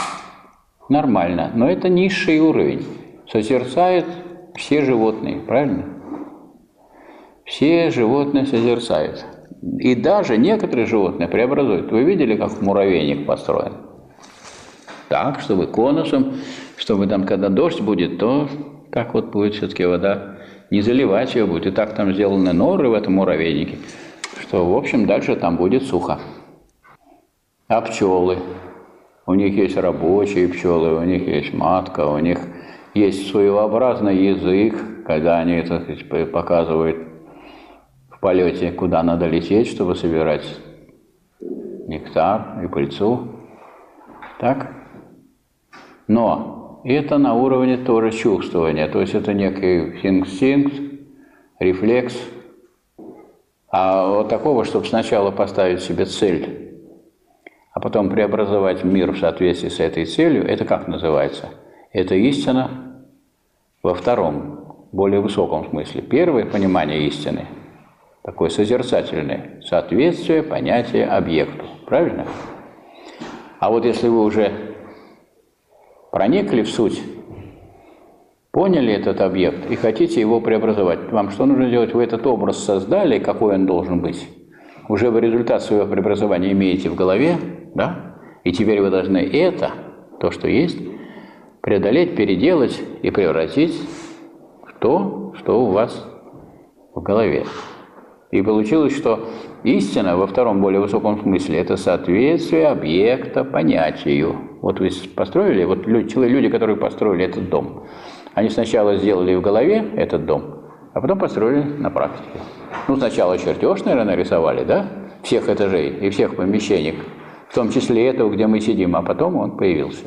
Нормально. Но это низший уровень. Созерцают все животные, правильно? Все животные созерцают. И даже некоторые животные преобразуют. Вы видели, как муравейник построен? Так, чтобы конусом, чтобы там, когда дождь будет, то как вот будет все-таки вода, не заливать ее будет. И так там сделаны норы в этом муравейнике. что, в общем, дальше там будет сухо. А пчелы? У них есть рабочие пчелы, у них есть матка, у них есть своеобразный язык, когда они так сказать, показывают в полете, куда надо лететь, чтобы собирать нектар и пыльцу. Так? Но это на уровне тоже чувствования, то есть это некий инстинкт, рефлекс. А вот такого, чтобы сначала поставить себе цель, а потом преобразовать мир в соответствии с этой целью, это как называется? Это истина во втором, более высоком смысле. Первое понимание истины, такое созерцательное, соответствие понятия объекту. Правильно? А вот если вы уже проникли в суть, поняли этот объект и хотите его преобразовать, вам что нужно делать? Вы этот образ создали, какой он должен быть. Уже вы результат своего преобразования имеете в голове, да? И теперь вы должны это, то, что есть, преодолеть, переделать и превратить в то, что у вас в голове. И получилось, что истина во втором более высоком смысле – это соответствие объекта понятию. Вот вы построили, вот люди, которые построили этот дом, они сначала сделали в голове этот дом, а потом построили на практике. Ну, сначала чертеж, наверное, нарисовали, да, всех этажей и всех помещений, в том числе этого, где мы сидим, а потом он появился.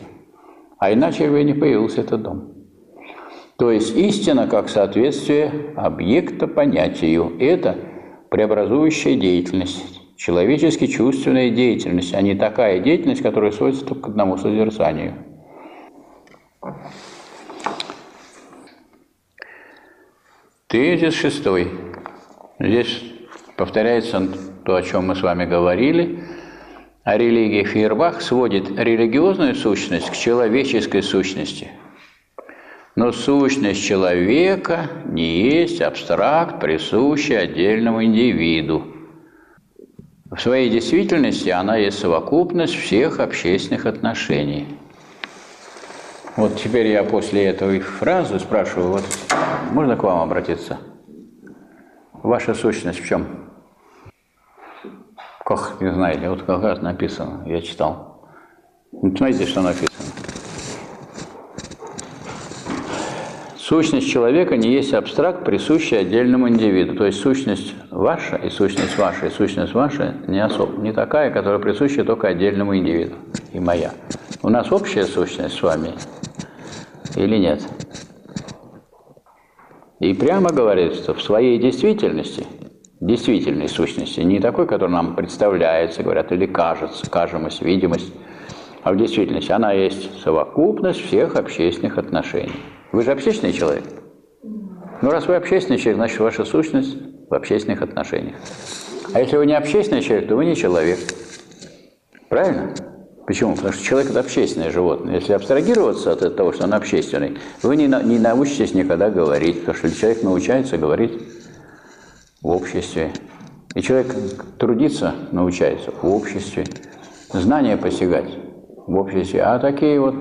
А иначе бы не появился этот дом. То есть истина как соответствие объекта понятию – это преобразующая деятельность, человечески чувственная деятельность, а не такая деятельность, которая сводится только к одному созерцанию. Тезис шестой. Здесь повторяется то, о чем мы с вами говорили. А религия Фейербах сводит религиозную сущность к человеческой сущности – но сущность человека не есть абстракт, присущий отдельному индивиду. В своей действительности она есть совокупность всех общественных отношений. Вот теперь я после этой фразы спрашиваю, вот можно к вам обратиться? Ваша сущность в чем? Как, не знаете, вот как раз написано, я читал. смотрите, что написано. Сущность человека не есть абстракт, присущий отдельному индивиду. То есть сущность ваша и сущность ваша и сущность ваша не, особ, не такая, которая присуща только отдельному индивиду и моя. У нас общая сущность с вами или нет? И прямо говорится, в своей действительности, действительной сущности, не такой, который нам представляется, говорят, или кажется, кажемость, видимость, а в действительности она есть совокупность всех общественных отношений. Вы же общественный человек. Ну, раз вы общественный человек, значит, ваша сущность в общественных отношениях. А если вы не общественный человек, то вы не человек. Правильно? Почему? Потому что человек – это общественное животное. Если абстрагироваться от того, что он общественный, вы не, не научитесь никогда говорить, потому что человек научается говорить в обществе. И человек трудиться научается в обществе, знания постигать в обществе. А такие вот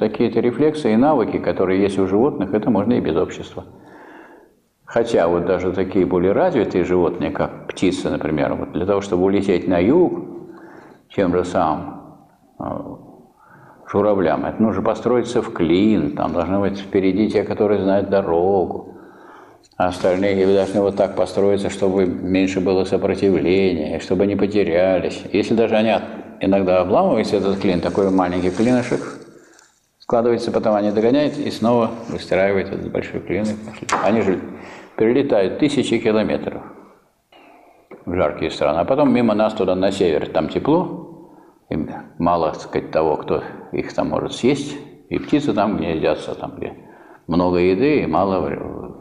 какие-то рефлексы и навыки, которые есть у животных, это можно и без общества. Хотя вот даже такие более развитые животные, как птицы, например, вот для того, чтобы улететь на юг, тем же самым журавлям, это нужно построиться в клин, там должны быть впереди те, которые знают дорогу, а остальные должны вот так построиться, чтобы меньше было сопротивления, чтобы не потерялись. Если даже они иногда обламываются, этот клин, такой маленький клинышек, складывается, потом они догоняют и снова выстраивают этот большой клин. Они же перелетают тысячи километров в жаркие страны, а потом мимо нас туда на север, там тепло, и мало, так сказать, того, кто их там может съесть, и птицы там гнездятся, там где много еды и мало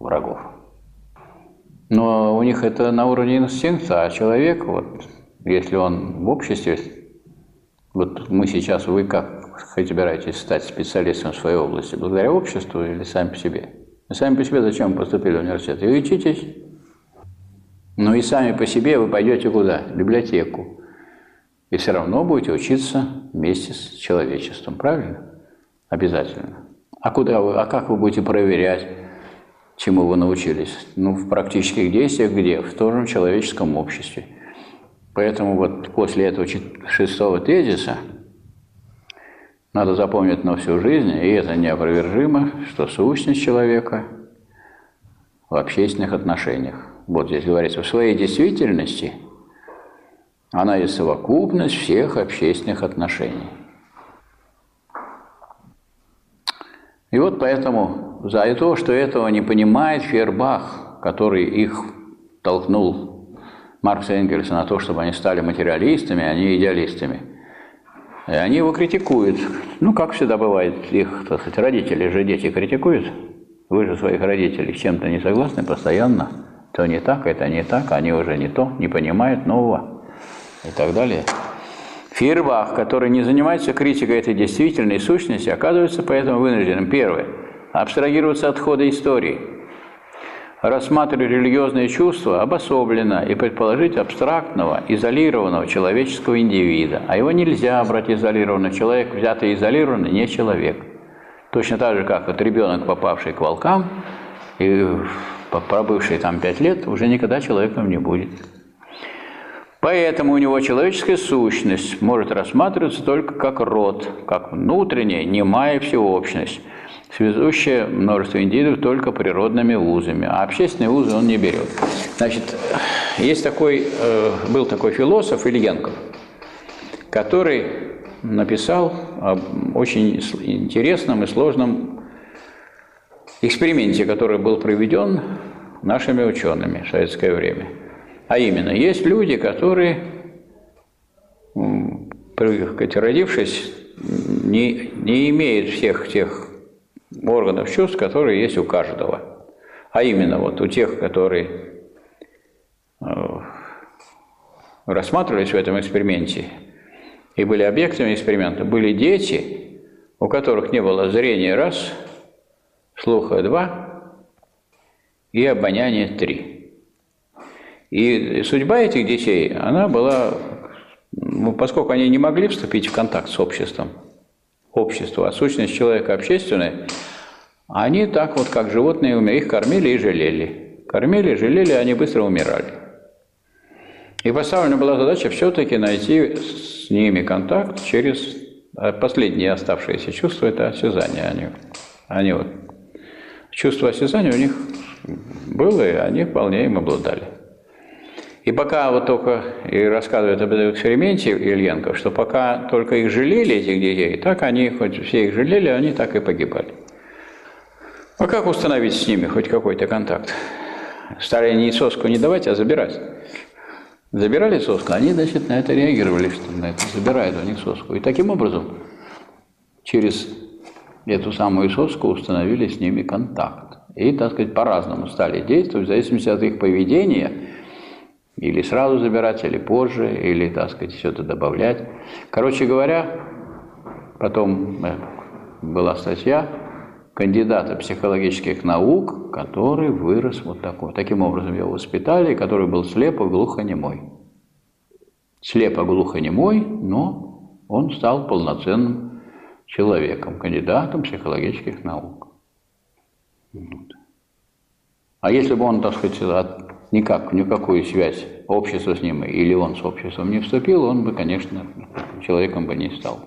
врагов. Но у них это на уровне инстинкта, а человек, вот, если он в обществе, вот мы сейчас, вы как собираетесь стать специалистом в своей области, благодаря обществу или сами по себе? Вы сами по себе зачем поступили в университет? И учитесь. Но и сами по себе вы пойдете куда? В библиотеку. И все равно будете учиться вместе с человечеством, правильно? Обязательно. А куда вы, а как вы будете проверять, чему вы научились? Ну, в практических действиях где? В том же человеческом обществе. Поэтому вот после этого шестого тезиса надо запомнить на всю жизнь, и это неопровержимо, что сущность человека в общественных отношениях. Вот здесь говорится, в своей действительности она есть совокупность всех общественных отношений. И вот поэтому за то, что этого не понимает Фербах, который их толкнул Маркса и Энгельса на то, чтобы они стали материалистами, а не идеалистами. И они его критикуют. Ну, как всегда бывает, их, так сказать, родители же дети критикуют. Вы же своих родителей с чем-то не согласны постоянно. То не так, это не так, они уже не то, не понимают нового и так далее. Фейербах, который не занимается критикой этой действительной сущности, оказывается поэтому вынужденным, первое, абстрагироваться от хода истории, рассматривать религиозные чувства обособленно и предположить абстрактного, изолированного человеческого индивида. А его нельзя брать изолированно. Человек, взятый изолированно, не человек. Точно так же, как вот ребенок, попавший к волкам, и пробывший там пять лет, уже никогда человеком не будет. Поэтому у него человеческая сущность может рассматриваться только как род, как внутренняя, немая всеобщность, связующая множество индивидов только природными узами, а общественные узы он не берет. Значит, есть такой, э, был такой философ Ильенков, который написал об очень интересном и сложном эксперименте, который был проведен нашими учеными в советское время – а именно, есть люди, которые, родившись, не, не имеют всех тех органов чувств, которые есть у каждого. А именно, вот у тех, которые э, рассматривались в этом эксперименте и были объектами эксперимента, были дети, у которых не было зрения раз, слуха два и обоняния три. И судьба этих детей, она была, ну, поскольку они не могли вступить в контакт с обществом, общество, а сущность человека общественная, они так вот, как животные, их кормили и жалели. Кормили, жалели, они быстро умирали. И поставлена была задача все-таки найти с ними контакт через а последние оставшиеся чувства – это осязание. Они, они вот, чувство осязания у них было, и они вполне им обладали. И пока вот только и рассказывает об этом эксперименте Ильенко, что пока только их жалели, этих детей, так они, хоть все их жалели, они так и погибали. А как установить с ними хоть какой-то контакт? Стали не соску не давать, а забирать. Забирали соску, они, значит, на это реагировали, что на это забирают у них соску. И таким образом через эту самую соску установили с ними контакт. И, так сказать, по-разному стали действовать, в зависимости от их поведения – или сразу забирать, или позже, или, так сказать, что-то добавлять. Короче говоря, потом э, была статья кандидата психологических наук, который вырос вот такой. Таким образом его воспитали, который был слепо-глухонемой. Слепо-глухонемой, но он стал полноценным человеком, кандидатом психологических наук. А если бы он, так сказать, никак, никакую связь общества с ним или он с обществом не вступил, он бы, конечно, человеком бы не стал.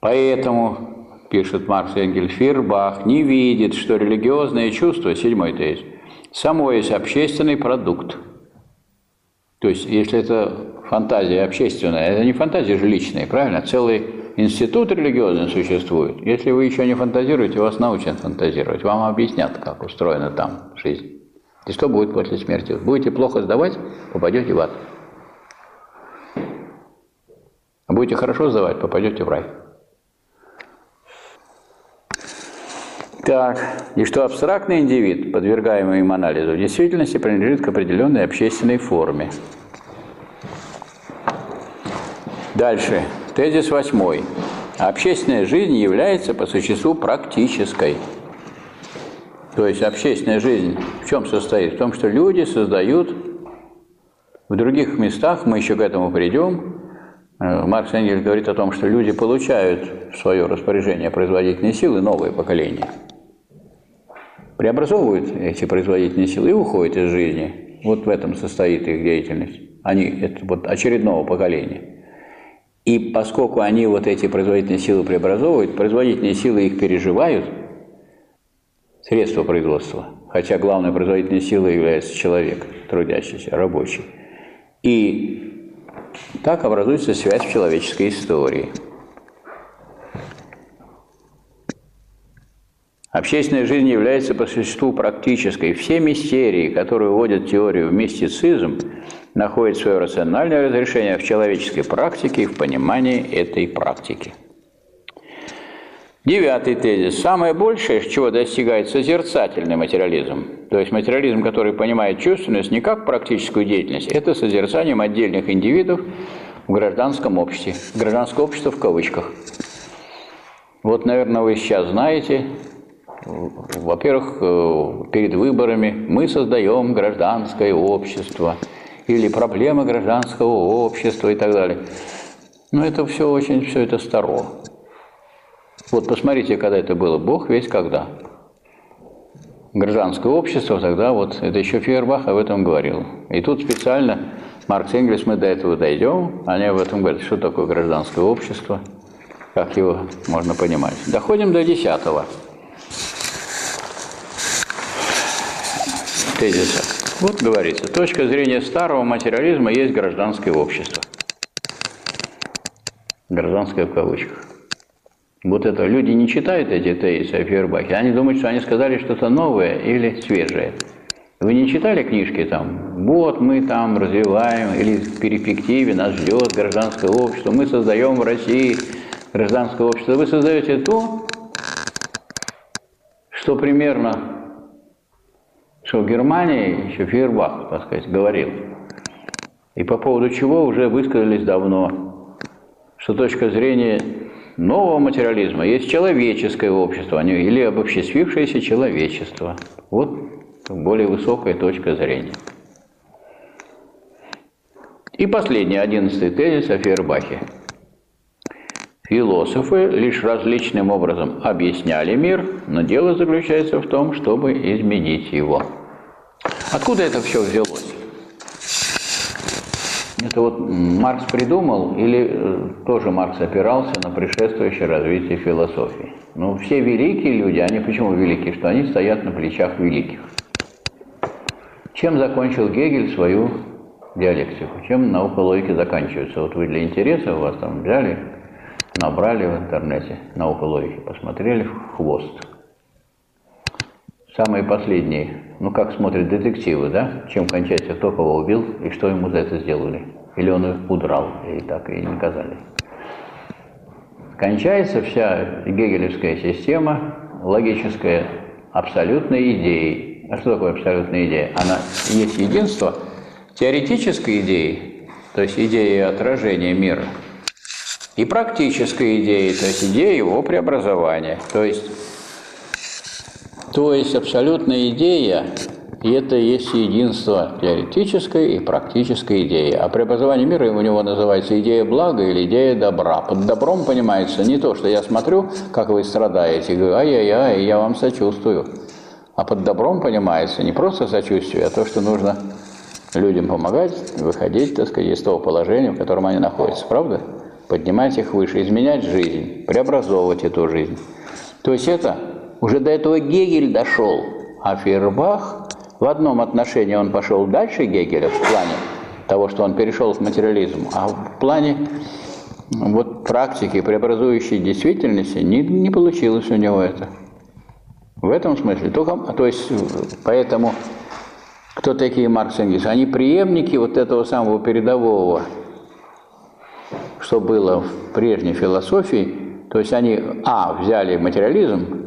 Поэтому, пишет Маркс Энгельс, Фирбах не видит, что религиозные чувства, седьмой тезис, само есть общественный продукт. То есть, если это фантазия общественная, это не фантазия же личная, правильно? Целый институт религиозный существует. Если вы еще не фантазируете, вас научат фантазировать. Вам объяснят, как устроена там жизнь. И что будет после смерти. Будете плохо сдавать, попадете в ад. А будете хорошо сдавать, попадете в рай. Так, и что абстрактный индивид, подвергаемый им анализу, в действительности принадлежит к определенной общественной форме. Дальше. Тезис восьмой. Общественная жизнь является по существу практической. То есть общественная жизнь в чем состоит? В том, что люди создают в других местах, мы еще к этому придем, Э, Маркс Энгельс говорит о том, что люди получают в свое распоряжение производительные силы, новое поколение, преобразовывают эти производительные силы и уходят из жизни. Вот в этом состоит их деятельность. Они это вот очередного поколения. И поскольку они вот эти производительные силы преобразовывают, производительные силы их переживают, средства производства, хотя главной производительной силой является человек, трудящийся, рабочий. И так образуется связь в человеческой истории. Общественная жизнь является по существу практической. Все мистерии, которые вводят теорию в мистицизм, находят свое рациональное разрешение в человеческой практике и в понимании этой практики. Девятый тезис. Самое большее, чего достигает созерцательный материализм, то есть материализм, который понимает чувственность не как практическую деятельность, это созерцанием отдельных индивидов в гражданском обществе. Гражданское общество в кавычках. Вот, наверное, вы сейчас знаете, во-первых, э, перед выборами мы создаем гражданское общество или проблемы гражданского общества и так далее. Но это все очень, все это старо. Вот посмотрите, когда это было, Бог весь когда. Гражданское общество тогда, вот это еще Фейербах об этом говорил. И тут специально Маркс Энгельс, мы до этого дойдем, они об этом говорят, что такое гражданское общество, как его можно понимать. Доходим до десятого тезиса. Вот говорится, точка зрения старого материализма есть гражданское общество. Гражданское в кавычках. Вот это люди не читают эти тезисы о Фейербахе, они думают, что они сказали что-то новое или свежее. Вы не читали книжки там? Вот мы там развиваем, или в перспективе нас ждет гражданское общество, мы создаем в России гражданское общество. Вы создаете то, что примерно, что в Германии еще Фейербах, так сказать, говорил. И по поводу чего уже высказались давно, что точка зрения нового материализма есть человеческое общество, или обобществившееся человечество. Вот более высокая точка зрения. И последний, одиннадцатый тезис о Фейербахе. Философы лишь различным образом объясняли мир, но дело заключается в том, чтобы изменить его. Откуда это все взялось? Это вот Маркс придумал или э, тоже Маркс опирался на предшествующее развитие философии? Ну, все великие люди, они почему великие? Что они стоят на плечах великих. Чем закончил Гегель свою диалектику? Чем наука логики заканчивается? Вот вы для интереса у вас там взяли, набрали в интернете наука логики, посмотрели хвост. Самые последние, ну как смотрят детективы, да? Чем кончается, кто кого убил и что ему за это сделали. Или он удрал, и так и не наказали. Кончается вся гегелевская система логическая абсолютной идеей. А что такое абсолютная идея? Она есть единство теоретической идеи, то есть идеи отражения мира, и практической идеи, то есть идеи его преобразования. То есть то есть абсолютная идея – это есть единство теоретической и практической идеи. А преобразование мира у него называется идея блага или идея добра. Под добром понимается не то, что я смотрю, как вы страдаете, и говорю, ай-яй-яй, я вам сочувствую. А под добром понимается не просто сочувствие, а то, что нужно людям помогать, выходить, так сказать, из того положения, в котором они находятся. Правда? Поднимать их выше, изменять жизнь, преобразовывать эту жизнь. То есть это уже до этого Гегель дошел, а Фейербах в одном отношении он пошел дальше Гегеля в плане того, что он перешел к материализму, а в плане вот практики, преобразующей действительности, не, не получилось у него это. В этом смысле. Только, то есть, поэтому кто такие Маркс и Энгельс? Они преемники вот этого самого передового, что было в прежней философии. То есть они, а, взяли материализм,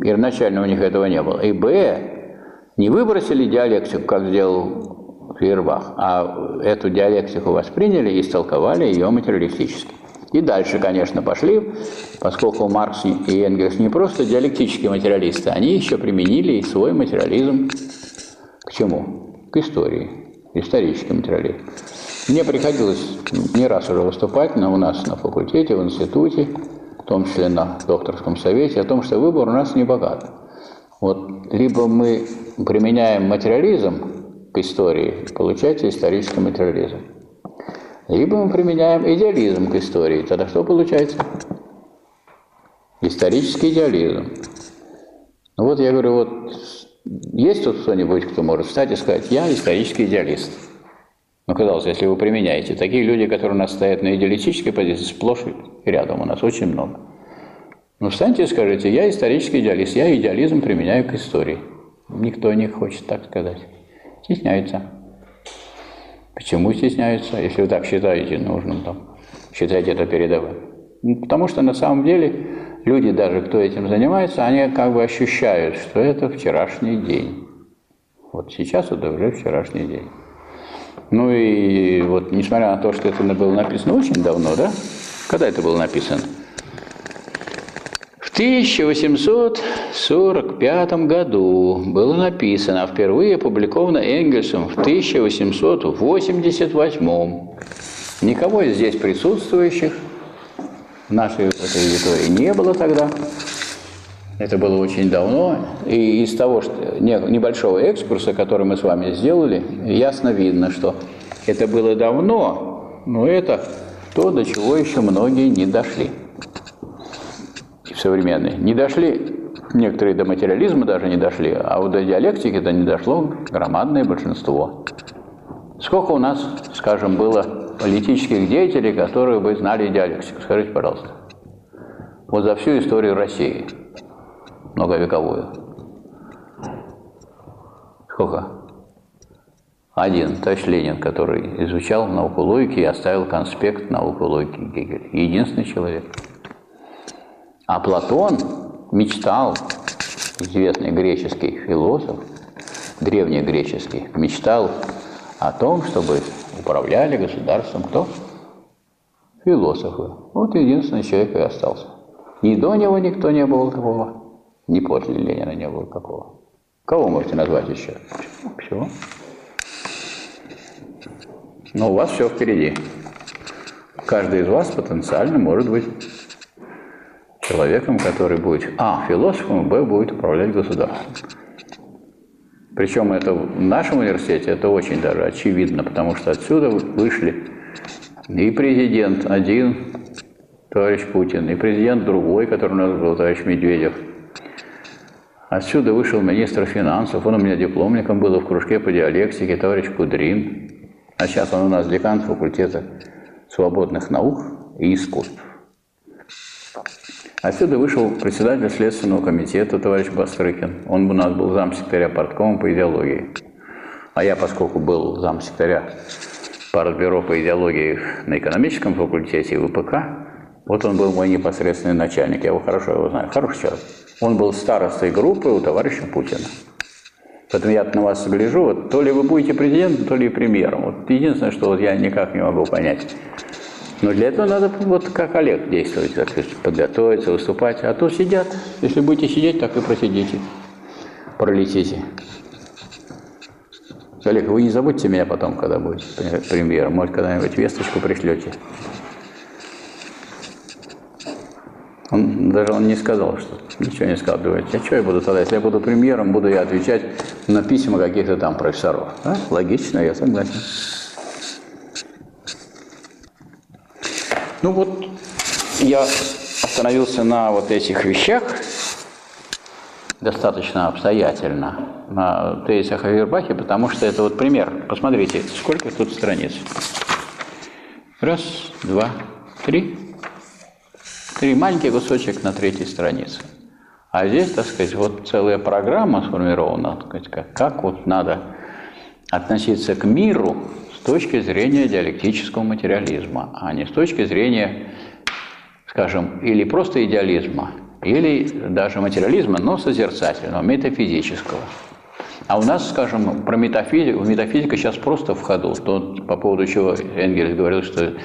Первоначально у них этого не было. И Б, не выбросили диалектику, как сделал Фейербах, а эту диалектику восприняли и истолковали ее материалистически. И дальше, конечно, пошли, поскольку Маркс и Энгельс не просто диалектические материалисты, они еще применили и свой материализм к чему? К истории, исторический материализм. Мне приходилось не раз уже выступать на, у нас на факультете, в институте, в том числе на докторском совете, о том, что выбор у нас не богат. Вот либо мы применяем материализм к истории, получается исторический материализм. Либо мы применяем идеализм к истории, тогда что получается? Исторический идеализм. Ну вот я говорю, вот есть тут кто-нибудь, кто может встать и сказать, я исторический идеалист? Ну, казалось, если вы применяете. Такие люди, которые у нас стоят на идеалистической позиции, сплошь и рядом у нас очень много. Ну, встаньте и скажите, я исторический идеалист, я идеализм применяю к истории. Никто не хочет так сказать. Стесняется. Почему стесняется, если вы так считаете нужным, там, считаете это передовым? Ну, потому что на самом деле люди, даже кто этим занимается, они как бы ощущают, что это вчерашний день. Вот сейчас это уже вчерашний день. Ну и вот, несмотря на то, что это было написано очень давно, да? Когда это было написано? В 1845 году было написано, а впервые опубликовано Энгельсом в 1888. Никого из здесь присутствующих в нашей аудитории не было тогда. Это было очень давно. И из того что, небольшого экскурса, который мы с вами сделали, ясно видно, что это было давно, но это то, до чего еще многие не дошли. Современные. Не дошли, некоторые до материализма даже не дошли, а вот до диалектики это не дошло громадное большинство. Сколько у нас, скажем, было политических деятелей, которые бы знали диалектику? Скажите, пожалуйста. Вот за всю историю России – многовековую. Сколько? Один, товарищ Ленин, который изучал науку логики и оставил конспект науку логики Гегеля. Единственный человек. А Платон мечтал, известный греческий философ, древний греческий, мечтал о том, чтобы управляли государством кто? Философы. Вот единственный человек и остался. Ни до него никто не был такого. Ни после Ленина не было такого. Кого можете назвать еще? Все. Но у вас все впереди. Каждый из вас потенциально может быть человеком, который будет А, философом, Б, будет управлять государством. Причем это в нашем университете это очень даже очевидно, потому что отсюда вышли и президент один, товарищ Путин, и президент другой, который у нас был, товарищ Медведев – Отсюда вышел министр финансов, он у меня дипломником был в кружке по диалектике, товарищ Кудрин. А сейчас он у нас декан факультета свободных наук и искусств. Отсюда вышел председатель Следственного комитета, товарищ Бастрыкин. Он у нас был замсекретаря парткома по идеологии. А я, поскольку был замсекретаря партбюро по идеологии на экономическом факультете ВПК, вот он был мой непосредственный начальник. Я его хорошо его знаю. Хороший человек. Он был старостой группы у товарища Путина. Поэтому я на вас гляжу, вот, то ли вы будете президентом, то ли премьером. Вот единственное, что вот я никак не могу понять. Но для этого надо вот как Олег действовать, подготовиться, выступать. А то сидят. Если будете сидеть, так и просидите. Пролетите. Олег, вы не забудьте меня потом, когда будете премьером. Может, когда-нибудь весточку пришлете. Он, даже он не сказал, что ничего не сказал. Говорит, а что я буду тогда, если я буду премьером, буду я отвечать на письма каких-то там профессоров. А? Логично, я согласен. Ну вот, я остановился на вот этих вещах достаточно обстоятельно, на тезисах о потому что это вот пример. Посмотрите, сколько тут страниц. Раз, два, три, Три маленький кусочек на третьей странице. А здесь, так сказать, вот целая программа сформирована, так сказать, как, как вот надо относиться к миру с точки зрения диалектического материализма, а не с точки зрения, скажем, или просто идеализма, или даже материализма, но созерцательного, метафизического. А у нас, скажем, про метафизику, метафизика сейчас просто в ходу. То, по поводу чего Энгельс говорил, что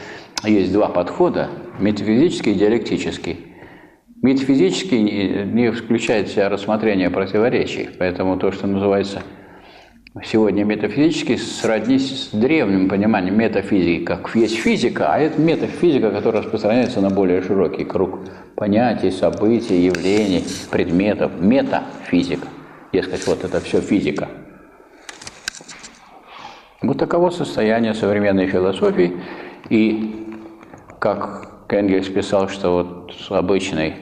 есть два подхода, метафизический и диалектический. Метафизический не включает в себя рассмотрение противоречий, поэтому то, что называется сегодня метафизически сроднись с древним пониманием метафизики, как есть физика, а это метафизика, которая распространяется на более широкий круг понятий, событий, явлений, предметов. Метафизика. Дескать, вот это все физика. Вот таково состояние современной философии. И как Энгельс писал, что вот обычный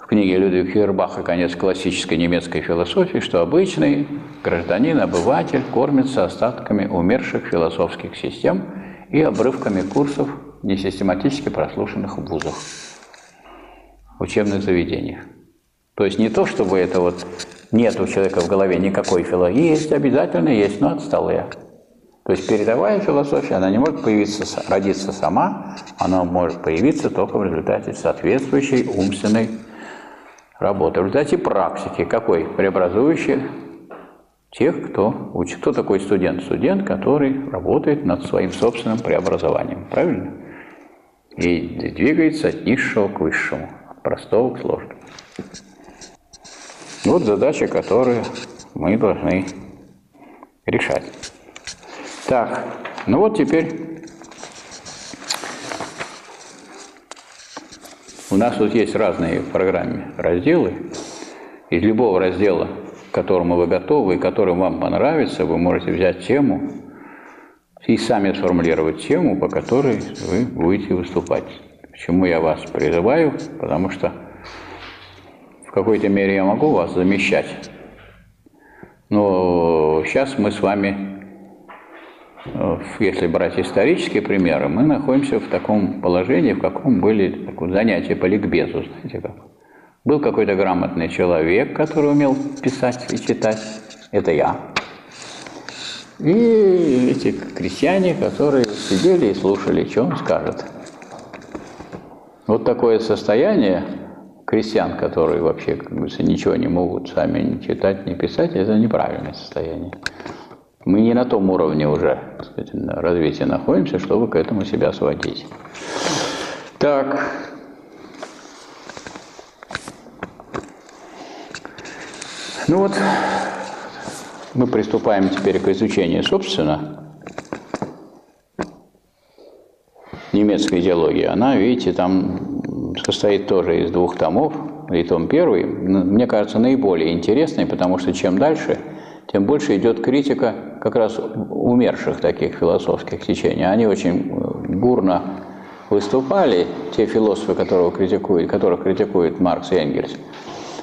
в книге Людвига Фейербаха «Конец классической немецкой философии», что обычный гражданин, обыватель кормится остатками умерших философских систем и обрывками курсов, несистематически прослушанных в вузах, учебных заведениях. То есть не то, чтобы это вот нет у человека в голове никакой философии, есть обязательно, есть, но отсталые. То есть передовая философия, она не может появиться, родиться сама, она может появиться только в результате соответствующей умственной работы. В результате практики какой? Преобразующей тех, кто учит. Кто такой студент? Студент, который работает над своим собственным преобразованием. Правильно? И двигается от низшего к высшему, от простого к сложному. Вот задача, которую мы должны решать. Так, ну вот теперь У нас тут есть разные в программе разделы. Из любого раздела, к которому вы готовы и который вам понравится, вы можете взять тему и сами сформулировать тему, по которой вы будете выступать. Почему я вас призываю? Потому что в какой-то мере я могу вас замещать. Но сейчас мы с вами если брать исторические примеры, мы находимся в таком положении, в каком были занятия по ликбезу, знаете как. Был какой-то грамотный человек, который умел писать и читать, это я. И эти крестьяне, которые сидели и слушали, что он скажет. Вот такое состояние крестьян, которые вообще, как говорится, ничего не могут сами ни читать, ни писать, это неправильное состояние. Мы не на том уровне уже так сказать, развития находимся, чтобы к этому себя сводить. Так. Ну вот, мы приступаем теперь к изучению, собственно, немецкой идеологии. Она, видите, там состоит тоже из двух томов, и том первый, мне кажется, наиболее интересный, потому что чем дальше – тем больше идет критика как раз умерших таких философских течений. Они очень э, бурно выступали, те философы, которых критикует, которых критикует Маркс и Энгельс.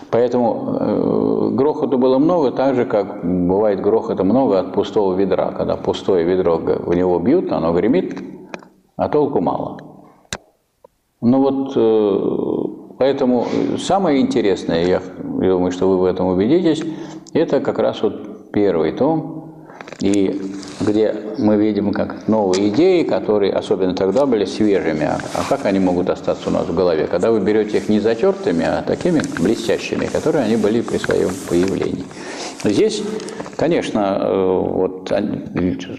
Поэтому э, грохоту было много, так же, как бывает грохота много от пустого ведра. Когда пустое ведро в него бьют, оно гремит, а толку мало. Ну вот, э, поэтому самое интересное, я думаю, что вы в этом убедитесь, это как раз вот первый том, и где мы видим как новые идеи, которые особенно тогда были свежими. А, а как они могут остаться у нас в голове? Когда вы берете их не затертыми, а такими блестящими, которые они были при своем появлении. Здесь, конечно, э, вот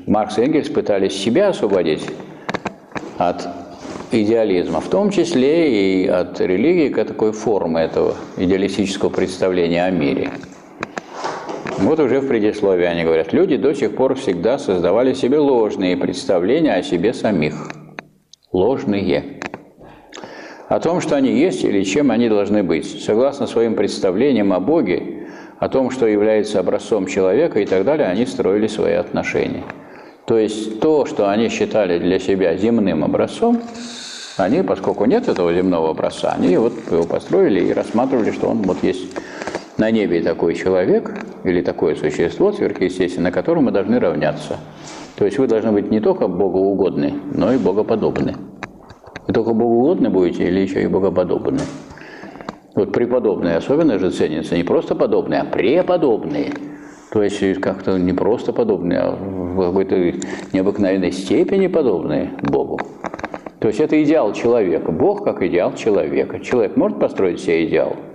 Маркс и Энгельс пытались себя освободить от идеализма, в том числе и от религии, как такой формы этого идеалистического представления о мире. Вот уже в предисловии они говорят, люди до сих пор всегда создавали себе ложные представления о себе самих. Ложные. О том, что они есть или чем они должны быть. Согласно своим представлениям о Боге, о том, что является образцом человека и так далее, они строили свои отношения. То есть то, что они считали для себя земным образцом, они, поскольку нет этого земного образца, они вот его построили и рассматривали, что он вот есть на небе такой человек или такое существо сверхъестественное, на котором мы должны равняться. То есть вы должны быть не только богоугодны, но и богоподобны. Вы только богоугодны будете или еще и богоподобны? Вот преподобные особенно же ценятся не просто подобные, а преподобные. То есть как-то не просто подобные, а в какой-то необыкновенной степени подобные Богу. То есть это идеал человека. Бог как идеал человека. Человек может построить себе идеал –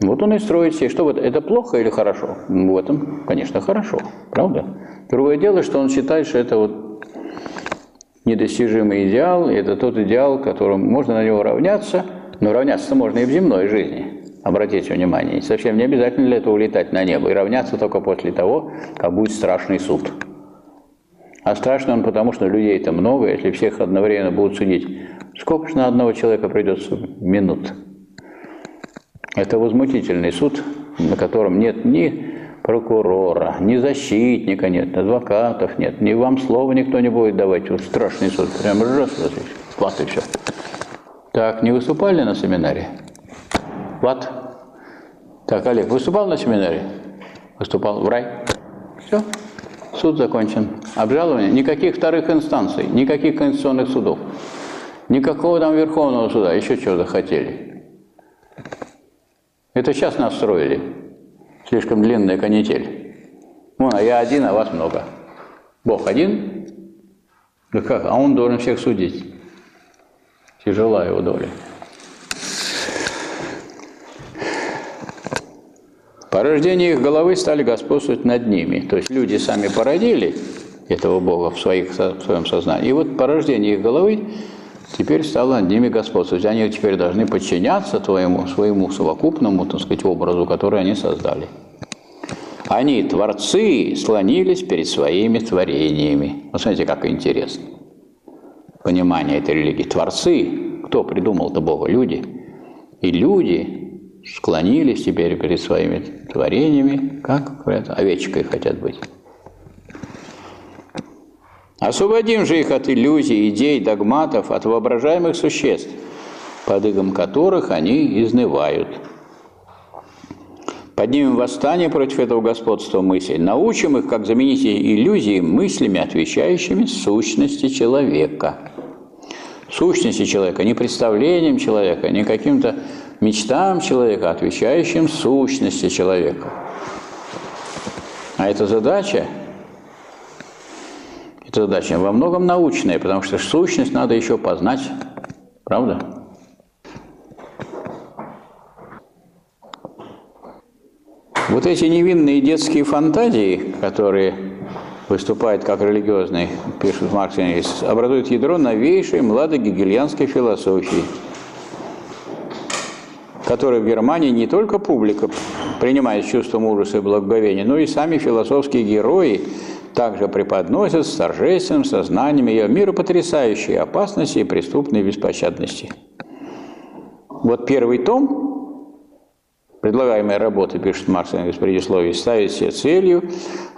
вот он и строит себе. Что вот это плохо или хорошо? В этом, конечно, хорошо, правда? Другое дело, что он считает, что это вот недостижимый идеал, и это тот идеал, которым можно на него равняться, но равняться можно и в земной жизни. Обратите внимание, совсем не обязательно для этого улетать на небо и равняться только после того, как будет страшный суд. А страшный он потому, что людей-то много, если всех одновременно будут судить. Сколько же на одного человека придется минут? Это возмутительный суд, на котором нет ни прокурора, ни защитника нет, адвокатов нет, ни вам слова никто не будет давать. Вот страшный суд. Прям раз, раз, хват и все. Так, не выступали на семинаре? Вот. Так, Олег, выступал на семинаре? Выступал в рай? Все. Суд закончен. Обжалование. Никаких вторых инстанций, никаких конституционных судов. Никакого там Верховного суда, еще чего захотели. Это сейчас нас строили. Слишком длинная канитель. Вон, а я один, а вас много. Бог один? Да как? А он должен всех судить. Тяжела его доля. Порождение их головы стали господствовать над ними. То есть люди сами породили этого Бога в, своих, в своем сознании. И вот порождение их головы теперь стало над ними господствовать. Они теперь должны подчиняться твоему, своему совокупному, так сказать, образу, который они создали. Они, творцы, слонились перед своими творениями. Вот смотрите, как интересно. Понимание этой религии. Творцы, кто придумал-то Бога? Люди. И люди склонились теперь перед своими творениями, как говорят, овечкой хотят быть. Освободим же их от иллюзий, идей, догматов, от воображаемых существ, под игом которых они изнывают. Поднимем восстание против этого господства мыслей, научим их, как заменить иллюзии мыслями, отвечающими сущности человека. Сущности человека, не представлением человека, не каким-то мечтам человека, отвечающим сущности человека. А эта задача, эта задача во многом научная, потому что сущность надо еще познать. Правда? Вот эти невинные детские фантазии, которые выступают как религиозные, пишет Маркс, образуют ядро новейшей младогегельянской философии – который в Германии не только публика принимает с чувством ужаса и благоговения, но и сами философские герои также преподносят с торжественным сознанием ее мира потрясающей опасности и преступной беспощадности. Вот первый том, предлагаемая работа, пишет Маркс в предисловии, ставит себе целью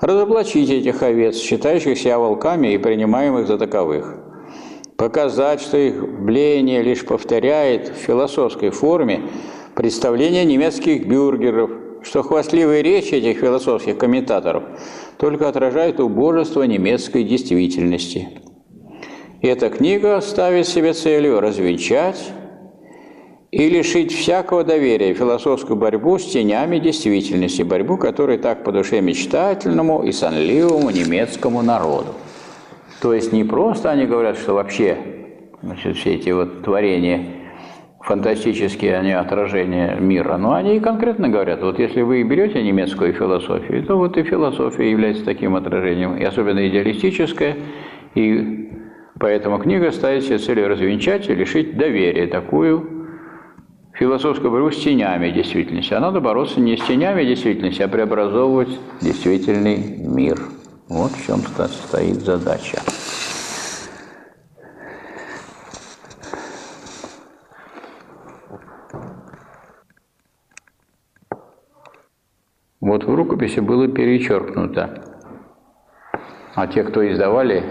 разоблачить этих овец, считающих себя волками и принимаемых за таковых – показать, что их бление лишь повторяет в философской форме представление немецких бюргеров, что хвастливые речи этих философских комментаторов только отражают убожество немецкой действительности. Эта книга ставит себе целью развенчать и лишить всякого доверия философскую борьбу с тенями действительности, борьбу, которая так по душе мечтательному и сонливому немецкому народу. То есть не просто они говорят, что вообще значит, все эти вот творения фантастические они отражения мира, но они и конкретно говорят, вот если вы берете немецкую философию, то вот и философия является таким отражением, и особенно идеалистическая, и поэтому книга ставит себе целью развенчать и лишить доверия такую философскую борьбу с тенями действительности. А надо бороться не с тенями действительности, а преобразовывать действительный мир. Вот в чем стоит задача. Вот в рукописи было перечеркнуто. А те, кто издавали,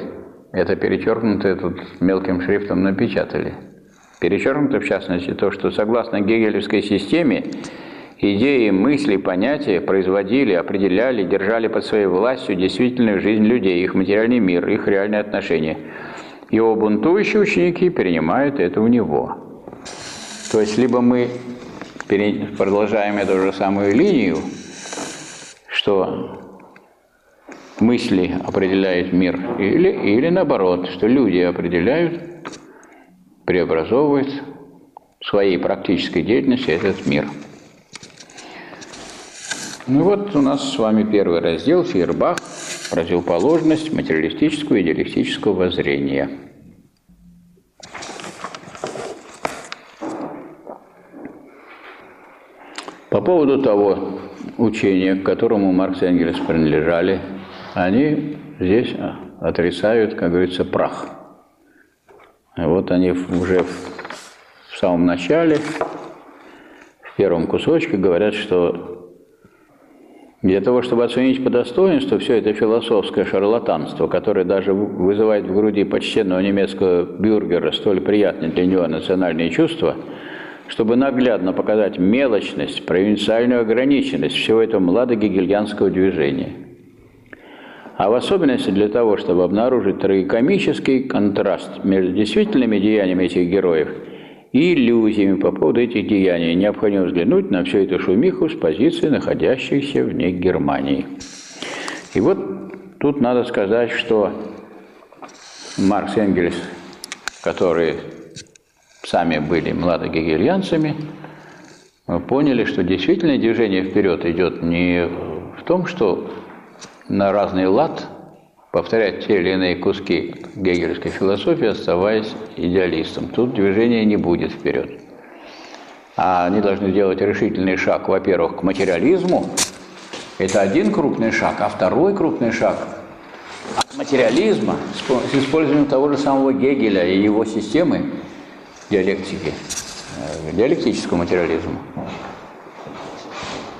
это перечеркнутое тут мелким шрифтом напечатали. Перечеркнуто, в частности, то, что согласно гегелевской системе идеи, мысли, понятия производили, определяли, держали под своей властью действительную жизнь людей, их материальный мир, их реальные отношения. Его бунтующие ученики перенимают это у него. То есть, либо мы продолжаем эту же самую линию, что мысли определяют мир, или, или наоборот, что люди определяют, преобразовывают своей практической деятельностью этот мир. Ну вот у нас с вами первый раздел Фейербах «Противоположность материалистического и идеалистического воззрения». поводу того учения, к которому Маркс и Энгельс принадлежали, они здесь отрицают, как говорится, прах. Вот они уже в самом начале, в первом кусочке говорят, что для того, чтобы оценить по достоинству все это философское шарлатанство, которое даже вызывает в груди почтенного немецкого бюргера столь приятные для него национальные чувства, чтобы наглядно показать мелочность, провинциальную ограниченность всего этого младогегельянского движения. А в особенности для того, чтобы обнаружить трагикомический контраст между действительными деяниями этих героев – и иллюзиями по поводу этих деяний. Необходимо взглянуть на всю эту шумиху с позиции, находящейся вне Германии. И вот тут надо сказать, что Маркс Энгельс, которые сами были младогегельянцами, поняли, что действительно движение вперед идет не в том, что на разный лад – повторять те или иные куски гегельской философии, оставаясь идеалистом. Тут движения не будет вперед. А они должны сделать решительный шаг, во-первых, к материализму. Это один крупный шаг, а второй крупный шаг от материализма с использованием того же самого Гегеля и его системы диалектики, э, диалектического материализма.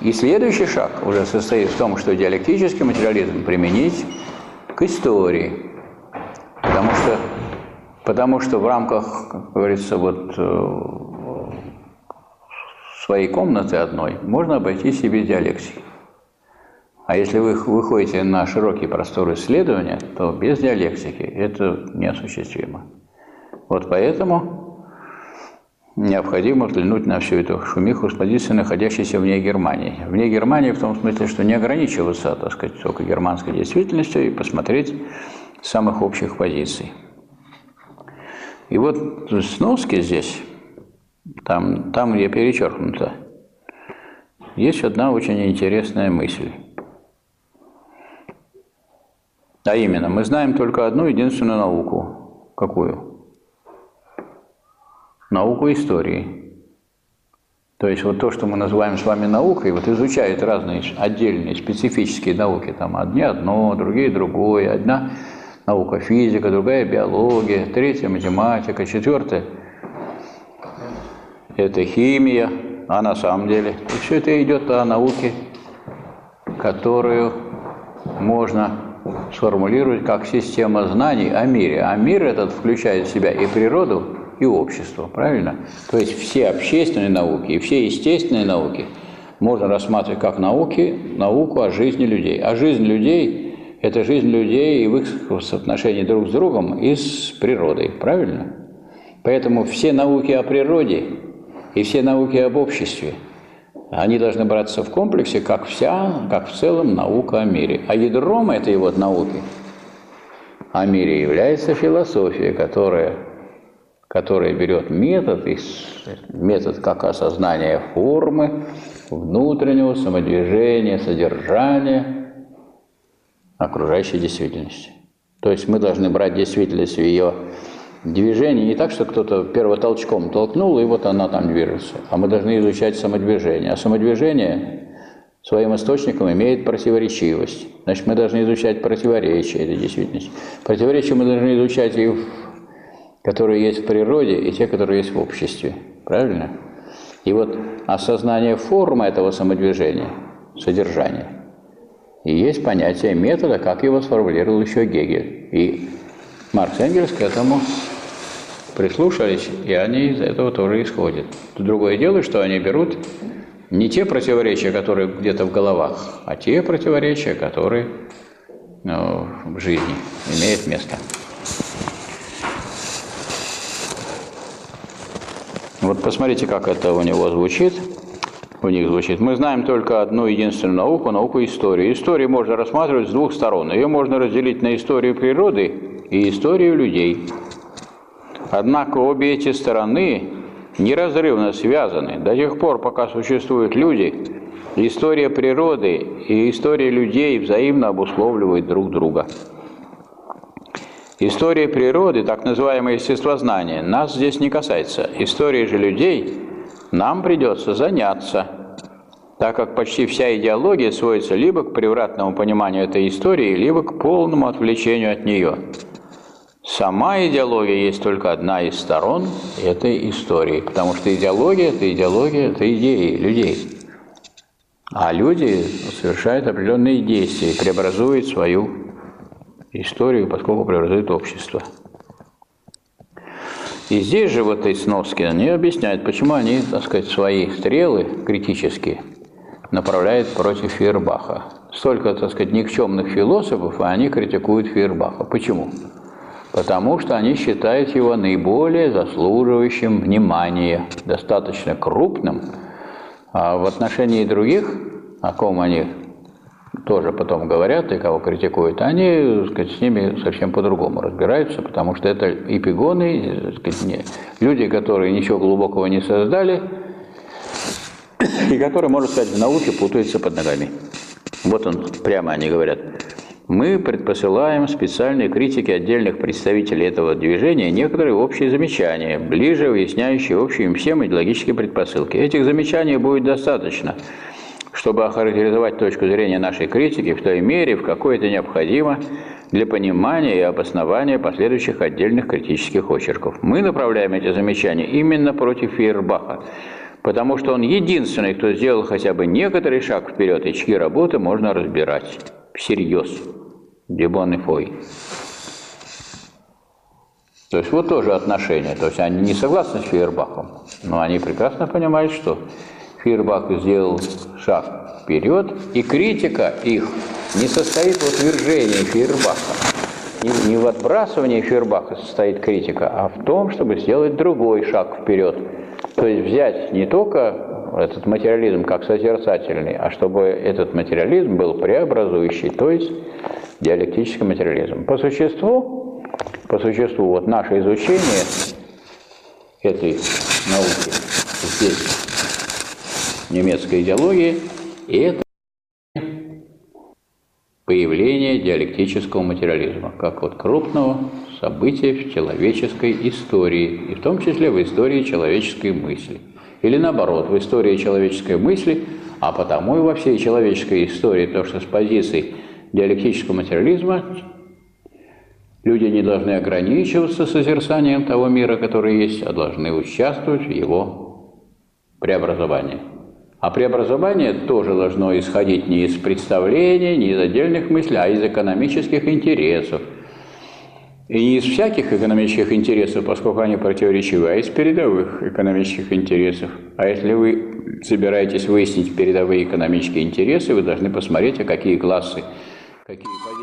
И следующий шаг уже состоит в том, что диалектический материализм применить к истории. Потому что, потому что в рамках, как говорится, вот э, своей комнаты одной можно обойтись и без диалектики. А если вы выходите на широкий простор исследования, то без диалектики это неосуществимо. Вот поэтому необходимо взглянуть на всю эту шумиху с позиции, находящейся вне Германии. Вне Германии в том смысле, что не ограничиваться, так сказать, только германской действительностью и посмотреть самых общих позиций. И вот сноски здесь, там, там где перечеркнуто, есть одна очень интересная мысль. А именно, мы знаем только одну единственную науку. Какую? Науку истории. То есть вот то, что мы называем с вами наукой, вот изучают разные отдельные специфические науки, там одни одно, другие другое, одна наука физика, другая биология, третья математика, четвертая это химия, а на самом деле все это идет о науке, которую можно сформулировать как система знаний о мире. А мир этот включает в себя и природу, и общество, правильно? То есть все общественные науки и все естественные науки можно рассматривать как науки, науку о жизни людей. А жизнь людей – это жизнь людей и в их соотношении друг с другом и с природой, правильно? Поэтому все науки о природе и все науки об обществе, они должны браться в комплексе, как вся, как в целом наука о мире. А ядром этой вот науки о мире является философия, которая которая берет метод, метод как осознание формы, внутреннего самодвижения, содержания окружающей действительности. То есть мы должны брать действительность в ее движении не так, что кто-то первотолчком толкнул, и вот она там движется, а мы должны изучать самодвижение. А самодвижение своим источником имеет противоречивость. Значит, мы должны изучать противоречия этой действительности. Противоречия мы должны изучать и в которые есть в природе, и те, которые есть в обществе. Правильно? И вот осознание формы этого самодвижения, содержания, и есть понятие метода, как его сформулировал еще Гегель. И Маркс и Энгельс к этому прислушались, и они из этого тоже исходят. Другое дело, что они берут не те противоречия, которые где-то в головах, а те противоречия, которые ну, в жизни имеют место. Вот посмотрите, как это у него звучит. У них звучит. Мы знаем только одну единственную науку, науку истории. Историю можно рассматривать с двух сторон. Ее можно разделить на историю природы и историю людей. Однако обе эти стороны неразрывно связаны. До тех пор, пока существуют люди, история природы и история людей взаимно обусловливают друг друга. История природы, так называемое естествознание, нас здесь не касается. История же людей нам придется заняться. так как почти вся идеология сводится либо к превратному пониманию этой истории, либо к полному отвлечению от нее. Сама идеология есть только одна из сторон этой истории, потому что идеология – это идеология, это идеи людей. А люди совершают определенные действия, преобразуют свою историю, поскольку преобразуют общество. И здесь же в этой сноске они объясняют, почему они, так сказать, свои стрелы критические направляют против Фейербаха. Столько, так сказать, никчемных философов, а они критикуют Фейербаха. Почему? Потому что они считают его наиболее заслуживающим внимания, достаточно крупным, а в отношении других, о ком они тоже потом говорят и кого критикуют, они сказать, с ними совсем по-другому разбираются, потому что это эпигоны, сказать, не, люди, которые ничего глубокого не создали, и которые, можно сказать, в науке путаются под ногами. Вот он, прямо они говорят. Мы предпосылаем специальной критике отдельных представителей этого движения некоторые общие замечания, ближе выясняющие общие им всем идеологические предпосылки. Этих замечаний будет достаточно, чтобы охарактеризовать точку зрения нашей критики в той мере, в какой это необходимо для понимания и обоснования последующих отдельных критических очерков. Мы направляем эти замечания именно против Фейербаха, потому что он единственный, кто сделал хотя бы некоторый шаг вперед, и чьи работы можно разбирать всерьез. Дебон и Фой. То есть вот тоже отношения. То есть они не согласны с Фейербахом, но они прекрасно понимают, что Фейербах сделал шаг вперед, и критика их не состоит в утверждении Фейербаха. Не, не в отбрасывании Фейербаха состоит критика, а в том, чтобы сделать другой шаг вперед. То есть взять не только этот материализм как созерцательный, а чтобы этот материализм был преобразующий, то есть диалектический материализм. По существу, по существу вот наше изучение этой науки здесь немецкой идеологии, и это появление диалектического материализма, как вот крупного события в человеческой истории, и в том числе в истории человеческой мысли. Или наоборот, в истории человеческой мысли, а потому и во всей человеческой истории, то, что с позиции диалектического материализма люди не должны ограничиваться созерцанием того мира, который есть, а должны участвовать в его преобразовании. А преобразование тоже должно исходить не из представлений, не из отдельных мыслей, а из экономических интересов. И не из всяких экономических интересов, поскольку они противоречивы, а из передовых экономических интересов. А если вы собираетесь выяснить передовые экономические интересы, вы должны посмотреть, а какие классы какие